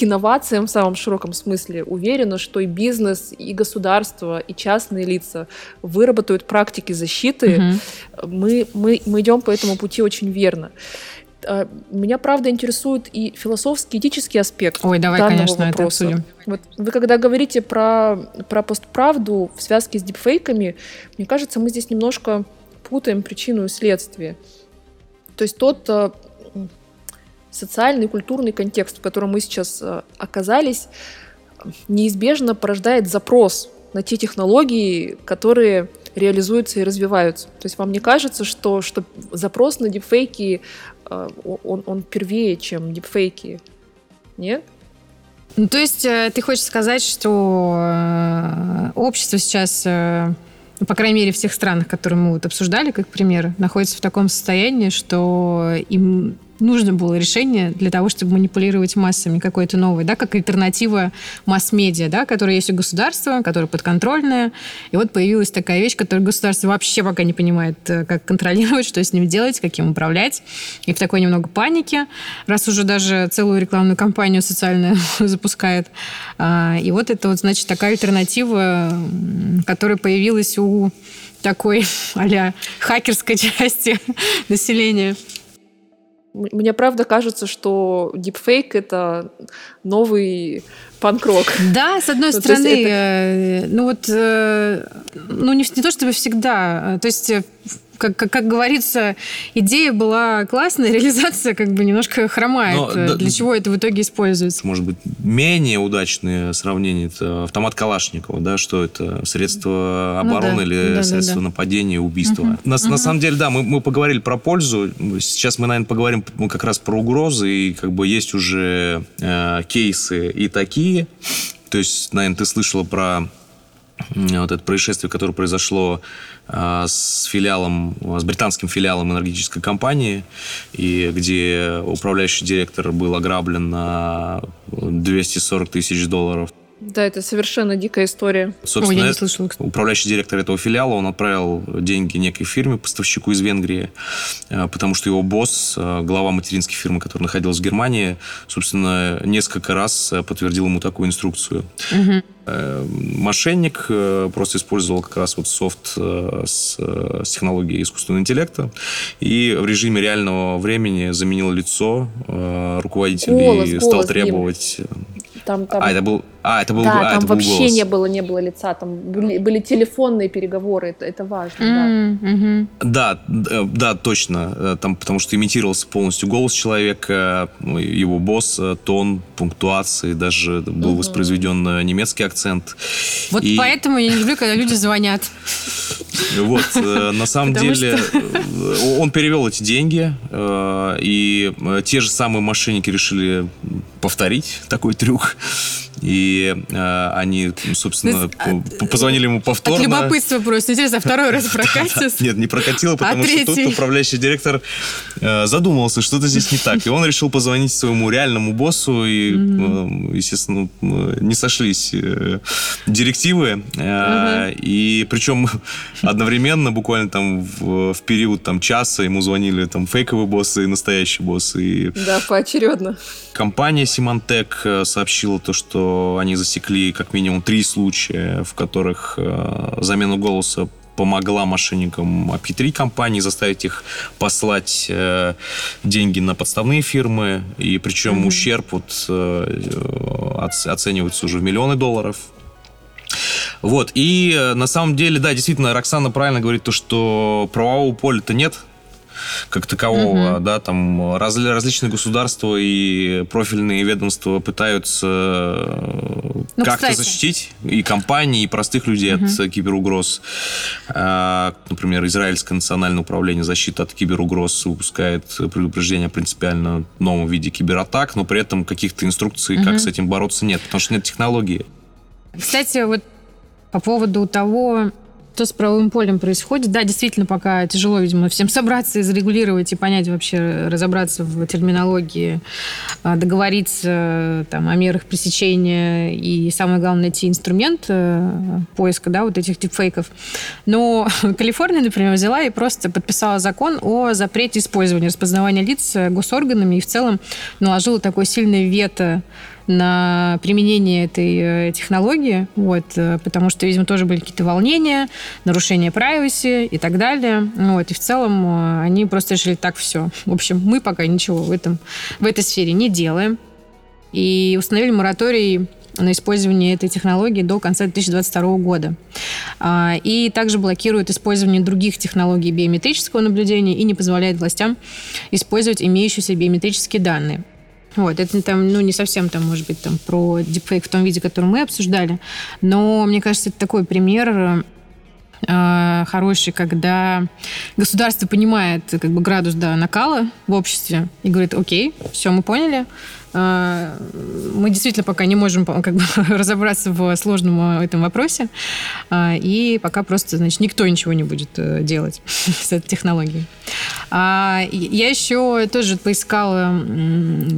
к инновациям в самом широком смысле, уверена, что и бизнес, и государство, и частные лица выработают практики защиты. Угу. Мы, мы, мы идем по этому пути очень верно. А, меня, правда, интересует и философский, этический аспект Ой, давай, данного конечно, вопроса. Это обсудим. Вот вы когда говорите про, про постправду в связке с дипфейками, мне кажется, мы здесь немножко путаем причину и следствие. То есть тот э, социальный, культурный контекст, в котором мы сейчас э, оказались, неизбежно порождает запрос на те технологии, которые реализуются и развиваются. То есть вам не кажется, что, что запрос на дипфейки, э, он, он первее, чем дипфейки? Нет? Ну, то есть ты хочешь сказать, что общество сейчас ну, по крайней мере, в тех странах, которые мы вот обсуждали, как пример, находятся в таком состоянии, что им нужно было решение для того, чтобы манипулировать массами какой-то новой, да, как альтернатива масс-медиа, да, которая есть у государства, которая подконтрольная. И вот появилась такая вещь, которую государство вообще пока не понимает, э, как контролировать, что с ним делать, как им управлять. И в такой немного панике, раз уже даже целую рекламную кампанию социальную запускает. А, и вот это вот, значит, такая альтернатива, которая появилась у такой а хакерской части населения. Мне правда кажется, что дипфейк — это новый панк-рок. Да, с одной ну, стороны, это... Э, ну вот, э, ну не, не то чтобы всегда, то есть э, как, как, как говорится, идея была классная, реализация как бы немножко хромает. Но, Для да, чего это в итоге используется? Может быть, менее удачное сравнение это автомат Калашникова, да, что это средство обороны ну, да. или да, средство да, да. нападения, убийства. Угу. На, угу. на самом деле, да, мы, мы поговорили про пользу. Сейчас мы, наверное, поговорим мы как раз про угрозы, и как бы есть уже э, кейсы и такие. То есть, наверное, ты слышала про вот это происшествие, которое произошло а, с филиалом, с британским филиалом энергетической компании, и где управляющий директор был ограблен на 240 тысяч долларов. Да, это совершенно дикая история. Собственно, Ой, я не слышала. управляющий директор этого филиала, он отправил деньги некой фирме, поставщику из Венгрии, э, потому что его босс, э, глава материнской фирмы, которая находилась в Германии, собственно, несколько раз э, подтвердил ему такую инструкцию. Угу. Мошенник просто использовал как раз вот софт с, с технологией искусственного интеллекта и в режиме реального времени заменил лицо руководителя голос, и стал голос, требовать... Там, там... А, это был а, это был Да, а, там это вообще голос. не было, не было лица, там были, были телефонные переговоры, это, это важно, mm-hmm. да. Да, э, да, точно, э, там, потому что имитировался полностью голос человека, ну, его босс, э, тон, пунктуации, даже был mm-hmm. воспроизведен немецкий акцент. Вот И... поэтому я не люблю, когда люди звонят. Вот, на самом деле, он перевел эти деньги, и те же самые мошенники решили повторить такой трюк. И э, они, собственно, есть, позвонили ему повторно. От любопытства просто. Интересно, а второй раз прокатится? Нет, не прокатило, потому что тут управляющий директор э, задумался, что-то здесь не так. И он решил позвонить своему реальному боссу, и, э, естественно, не сошлись директивы. И причем одновременно, буквально там в период там часа ему звонили там фейковые боссы и настоящие боссы. Да, поочередно. Компания Symantec сообщила то, что они засекли как минимум три случая, в которых э, замену голоса помогла мошенникам обхитрить компании, заставить их послать э, деньги на подставные фирмы, и причем mm-hmm. ущерб вот, э, оценивается уже в миллионы долларов. Вот, и э, на самом деле, да, действительно, Роксана правильно говорит то, что правового поля-то нет, как такового, угу. да, там раз, различные государства и профильные ведомства пытаются э, ну, как-то защитить и компании, и простых людей угу. от киберугроз. А, например, Израильское национальное управление защиты от киберугроз выпускает предупреждение о принципиально новом виде кибератак, но при этом каких-то инструкций, угу. как с этим бороться, нет, потому что нет технологии. Кстати, вот по поводу того, что с правовым полем происходит. Да, действительно, пока тяжело, видимо, всем собраться и зарегулировать и понять вообще, разобраться в терминологии, а, договориться там, о мерах пресечения и, самое главное, найти инструмент э, поиска да, вот этих дипфейков. Но Калифорния, например, взяла и просто подписала закон о запрете использования распознавания лиц госорганами и в целом наложила такое сильное вето на применение этой э, технологии, вот, э, потому что, видимо, тоже были какие-то волнения, нарушение privacy и так далее. Вот, и в целом э, они просто решили, так, все. В общем, мы пока ничего в, этом, в этой сфере не делаем. И установили мораторий на использование этой технологии до конца 2022 года. А, и также блокирует использование других технологий биометрического наблюдения и не позволяет властям использовать имеющиеся биометрические данные. Вот, это там, ну, не совсем там, может быть, там про дипфейк в том виде, который мы обсуждали, но мне кажется, это такой пример э, хороший, когда государство понимает как бы градус да, накала в обществе и говорит, окей, все, мы поняли, мы действительно пока не можем как бы, разобраться в сложном этом вопросе, а, и пока просто, значит, никто ничего не будет э, делать с этой технологией. А я еще тоже поискала,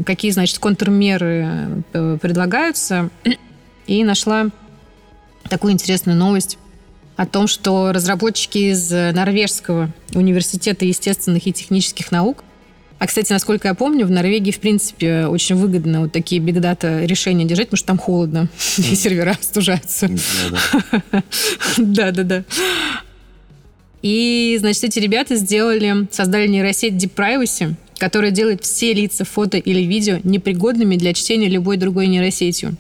какие, значит, контрмеры э, предлагаются, и нашла такую интересную новость о том, что разработчики из Норвежского университета естественных и технических наук а, кстати, насколько я помню, в Норвегии, в принципе, очень выгодно вот такие бигдата решения держать, потому что там холодно, и сервера остужаются. Да-да-да. И, значит, эти ребята сделали, создали нейросеть Deep Privacy, которая делает все лица, фото или видео непригодными для чтения любой другой нейросетью.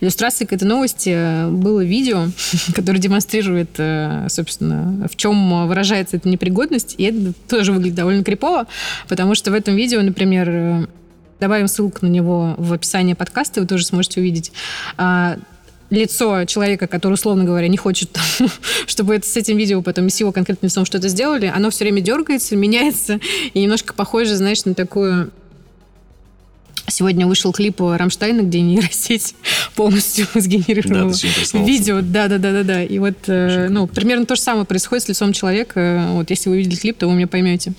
Иллюстрацией к этой новости э, было видео, которое демонстрирует, э, собственно, в чем выражается эта непригодность. И это тоже выглядит довольно крипово, потому что в этом видео, например, э, добавим ссылку на него в описании подкаста, вы тоже сможете увидеть а, лицо человека, который, условно говоря, не хочет, чтобы это, с этим видео потом с его конкретным лицом что-то сделали, оно все время дергается, меняется и немножко похоже, знаешь, на такую Сегодня вышел клип Рамштайна, где нейросеть полностью сгенерировала да, видео. Да, да, да, да, да. И вот, э, ну, примерно то же самое происходит с лицом человека. Вот, если вы видели клип, то вы меня поймете.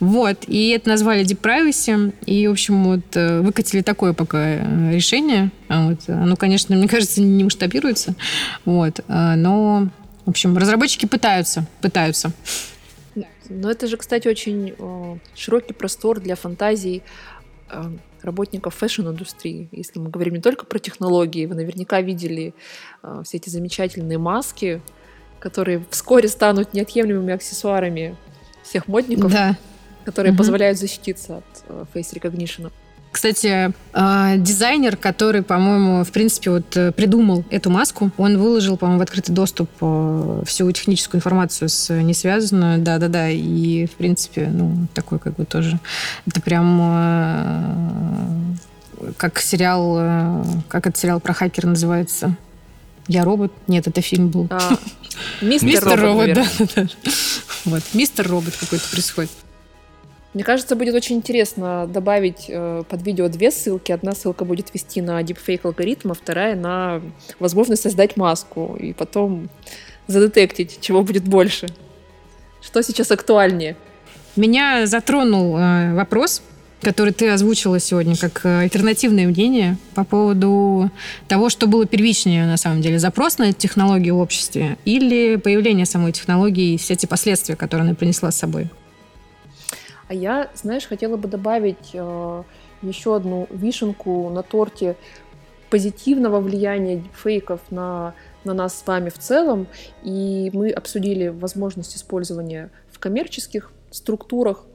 Вот. И это назвали Deep Privacy. И, в общем, вот э, выкатили такое пока э, решение. Вот. Оно, конечно, мне кажется, не масштабируется. Вот. Но, в общем, разработчики пытаются, пытаются. Но это же, кстати, очень широкий простор для фантазий работников фэшн-индустрии. Если мы говорим не только про технологии, вы наверняка видели э, все эти замечательные маски, которые вскоре станут неотъемлемыми аксессуарами всех модников, да. которые угу. позволяют защититься от э, face recognition. Кстати, а, дизайнер, который, по-моему, в принципе, вот э, придумал эту маску, он выложил, по-моему, в открытый доступ э, всю техническую информацию с несвязанную, да-да-да, и, в принципе, ну, такой как бы тоже, это прям э, как сериал, как этот сериал про хакера называется? Я робот? Нет, это фильм был. А, мистер, робот, да, да. Вот, мистер робот какой-то происходит. Мне кажется, будет очень интересно добавить э, под видео две ссылки. Одна ссылка будет вести на deepfake алгоритм, а вторая на возможность создать маску и потом задетектить, чего будет больше. Что сейчас актуальнее? Меня затронул э, вопрос, который ты озвучила сегодня как э, альтернативное мнение по поводу того, что было первичнее на самом деле. Запрос на технологию в обществе или появление самой технологии и все эти последствия, которые она принесла с собой? А я, знаешь, хотела бы добавить э, еще одну вишенку на торте позитивного влияния дипфейков на на нас с вами в целом, и мы обсудили возможность использования в коммерческих структурах,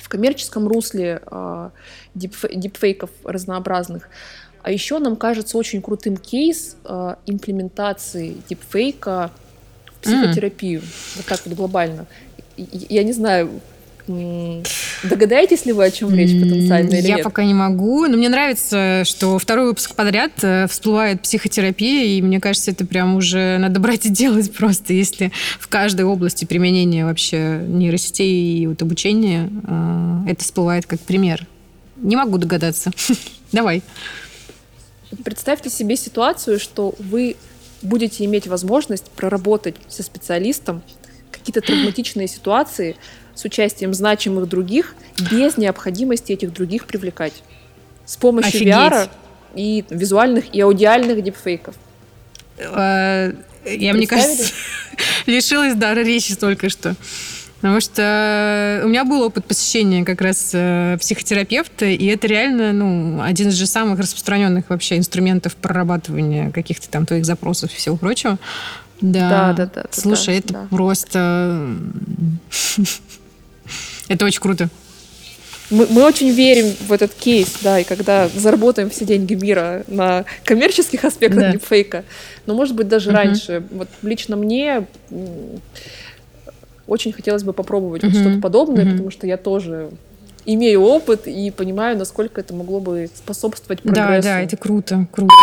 в коммерческом русле э, дипфейков разнообразных. А еще нам кажется очень крутым кейс э, имплементации дипфейка в психотерапию, mm. вот так вот глобально. Я не знаю, Догадаетесь ли вы, о чем речь потенциально или Я нет? пока не могу, но мне нравится, что второй выпуск подряд э, всплывает психотерапия, и мне кажется, это прям уже надо брать и делать просто, если в каждой области применения вообще нейросетей и вот обучения э, это всплывает как пример. Не могу догадаться. Давай. Представьте себе ситуацию, что вы будете иметь возможность проработать со специалистом какие-то травматичные ситуации, с участием значимых других без необходимости этих других привлекать. С помощью Офигеть. VR и визуальных и аудиальных дипфейков. А, я, мне кажется, лишилась дара речи только что. Потому что у меня был опыт посещения как раз э, психотерапевта, и это реально ну, один из же самых распространенных вообще инструментов прорабатывания каких-то там твоих запросов и всего прочего. Да, да, да. да Слушай, да, это да. просто это очень круто. Мы, мы очень верим в этот кейс, да, и когда заработаем все деньги мира на коммерческих аспектах да. дипфейка, но, может быть, даже угу. раньше. Вот лично мне очень хотелось бы попробовать угу. что-то подобное, угу. потому что я тоже имею опыт и понимаю, насколько это могло бы способствовать прогрессу. Да, да, это круто, круто.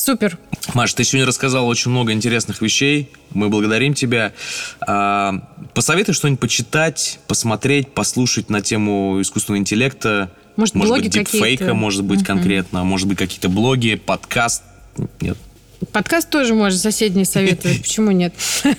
Супер. Маш, ты сегодня рассказал очень много интересных вещей. Мы благодарим тебя. А, посоветуй что-нибудь почитать, посмотреть, послушать на тему искусственного интеллекта. Может, может блоги быть, дипфейка, может быть, uh-huh. конкретно. Может быть, какие-то блоги, подкаст. Нет. Подкаст тоже может соседний советовать. Почему нет?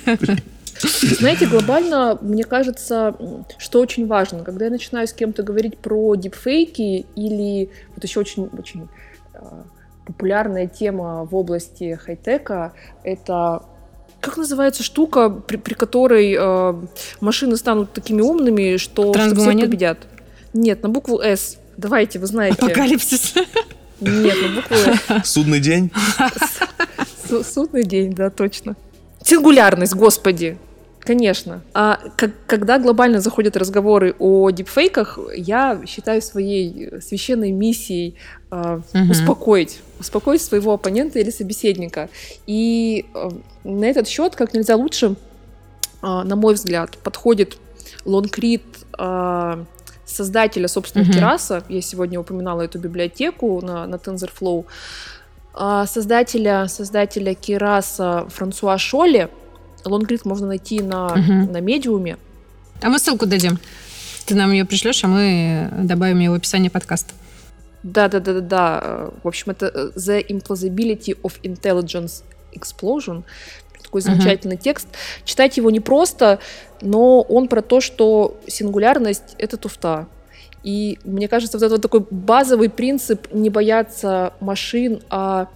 Знаете, глобально, мне кажется, что очень важно, когда я начинаю с кем-то говорить про дипфейки или вот еще очень, очень а, популярная тема в области хай-тека — это как называется штука, при, при которой э, машины станут такими умными, что, что всех победят? Нет, на букву «С». Давайте, вы знаете. Апокалипсис. Нет, на букву «С». Судный день? Судный день, да, точно. Сингулярность, господи. Конечно. А как, когда глобально заходят разговоры о дипфейках, я считаю своей священной миссией э, угу. успокоить, успокоить своего оппонента или собеседника. И э, на этот счет как нельзя лучше, э, на мой взгляд, подходит лонгрид э, создателя, собственно, угу. Кераса. Я сегодня упоминала эту библиотеку на, на TensorFlow. Э, создателя, создателя Кераса Франсуа Шолли Лонгрид можно найти на, угу. на медиуме. А мы ссылку дадим. Ты нам ее пришлешь, а мы добавим ее в описание подкаста. Да, да, да, да, да. В общем, это э, The Implausibility of Intelligence Explosion. Такой замечательный uh-huh. текст. Читать его не просто, но он про то, что сингулярность — это туфта. И мне кажется, вот этот такой базовый принцип не бояться машин, а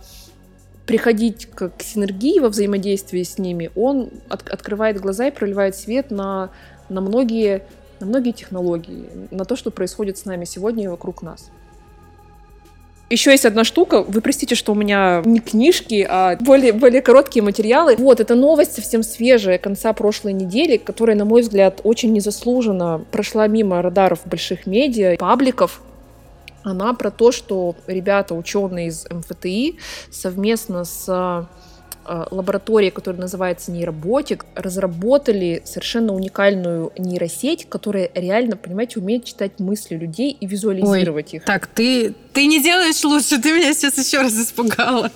приходить к, к синергии во взаимодействии с ними, он от, открывает глаза и проливает свет на, на, многие, на многие технологии, на то, что происходит с нами сегодня и вокруг нас. Еще есть одна штука. Вы простите, что у меня не книжки, а более, более короткие материалы. Вот, это новость совсем свежая, конца прошлой недели, которая, на мой взгляд, очень незаслуженно прошла мимо радаров больших медиа, пабликов она про то, что ребята, ученые из МФТИ, совместно с э, лабораторией, которая называется нейроботик, разработали совершенно уникальную нейросеть, которая реально, понимаете, умеет читать мысли людей и визуализировать Ой, их. Так, ты, ты не делаешь лучше, ты меня сейчас еще раз испугала.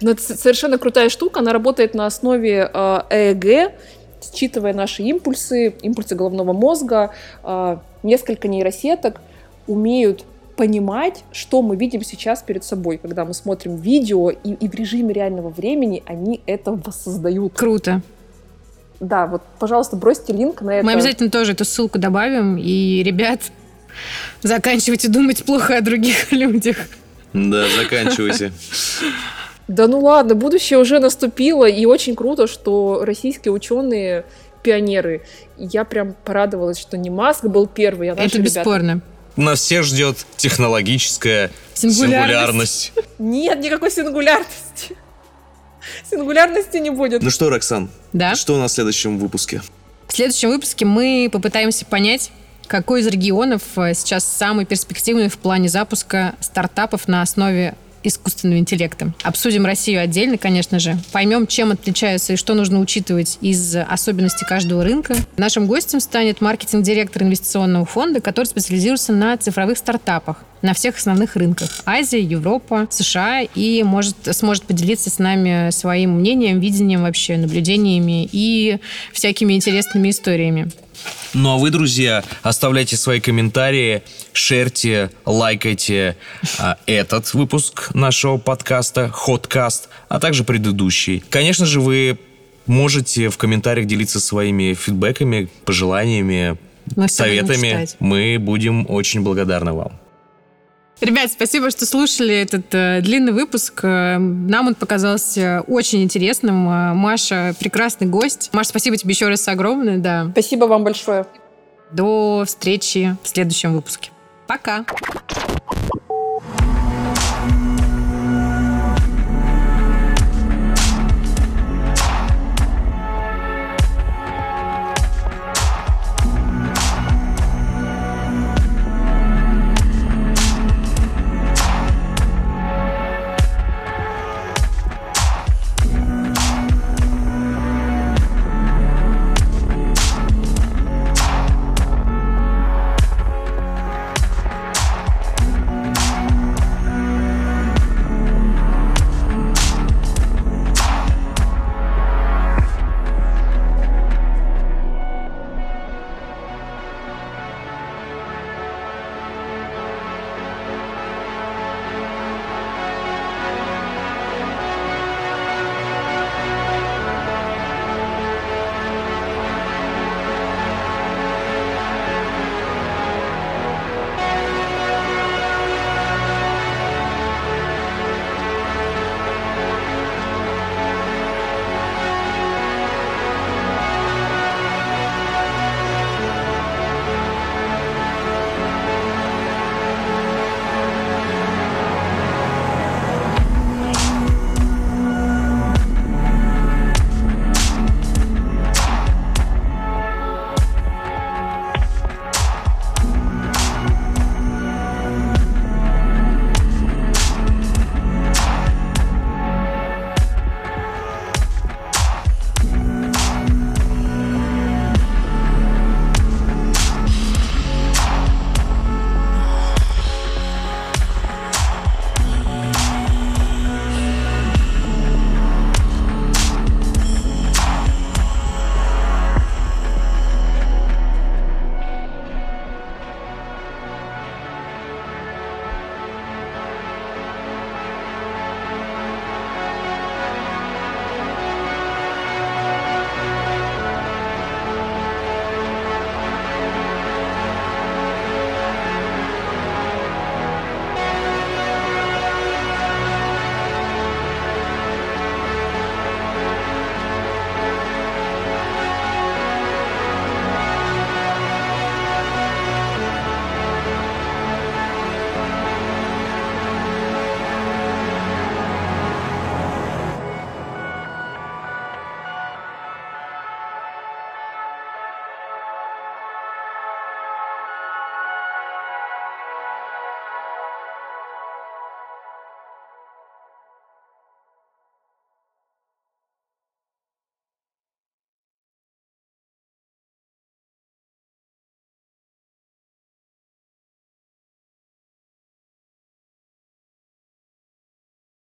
Но это совершенно крутая штука, она работает на основе э, ЭЭГ, считывая наши импульсы, импульсы головного мозга, э, несколько нейросеток, умеют понимать, что мы видим сейчас перед собой, когда мы смотрим видео, и, и в режиме реального времени они это воссоздают. Круто. Да, вот, пожалуйста, бросьте линк на это. Мы обязательно тоже эту ссылку добавим. И, ребят, заканчивайте думать плохо о других людях. Да, заканчивайте. Да ну ладно, будущее уже наступило, и очень круто, что российские ученые пионеры. Я прям порадовалась, что не Маск был первый, а наши Это беспорно. Ребята Нас всех ждет технологическая сингулярность. Нет никакой сингулярности. Сингулярности не будет. Ну что, Роксан, Да. что у нас в следующем выпуске? В следующем выпуске мы попытаемся понять, какой из регионов э, сейчас самый перспективный в плане запуска стартапов на основе искусственного интеллекта. Обсудим Россию отдельно, конечно же. Поймем, чем отличаются и что нужно учитывать из особенностей каждого рынка. Нашим гостем станет маркетинг-директор инвестиционного фонда, который специализируется на цифровых стартапах на всех основных рынках. Азия, Европа, США. И может, сможет поделиться с нами своим мнением, видением вообще, наблюдениями и всякими интересными историями. Ну а вы, друзья, оставляйте свои комментарии, шерьте, лайкайте а, этот выпуск нашего подкаста, Ходкаст, а также предыдущий. Конечно же, вы можете в комментариях делиться своими фидбэками, пожеланиями, Мы советами. Мы будем очень благодарны вам. Ребят, спасибо, что слушали этот э, длинный выпуск. Э, Нам он показался очень интересным. Э, Маша прекрасный гость. Маша, спасибо тебе еще раз огромное. Да. Спасибо вам большое. До встречи в следующем выпуске. Пока.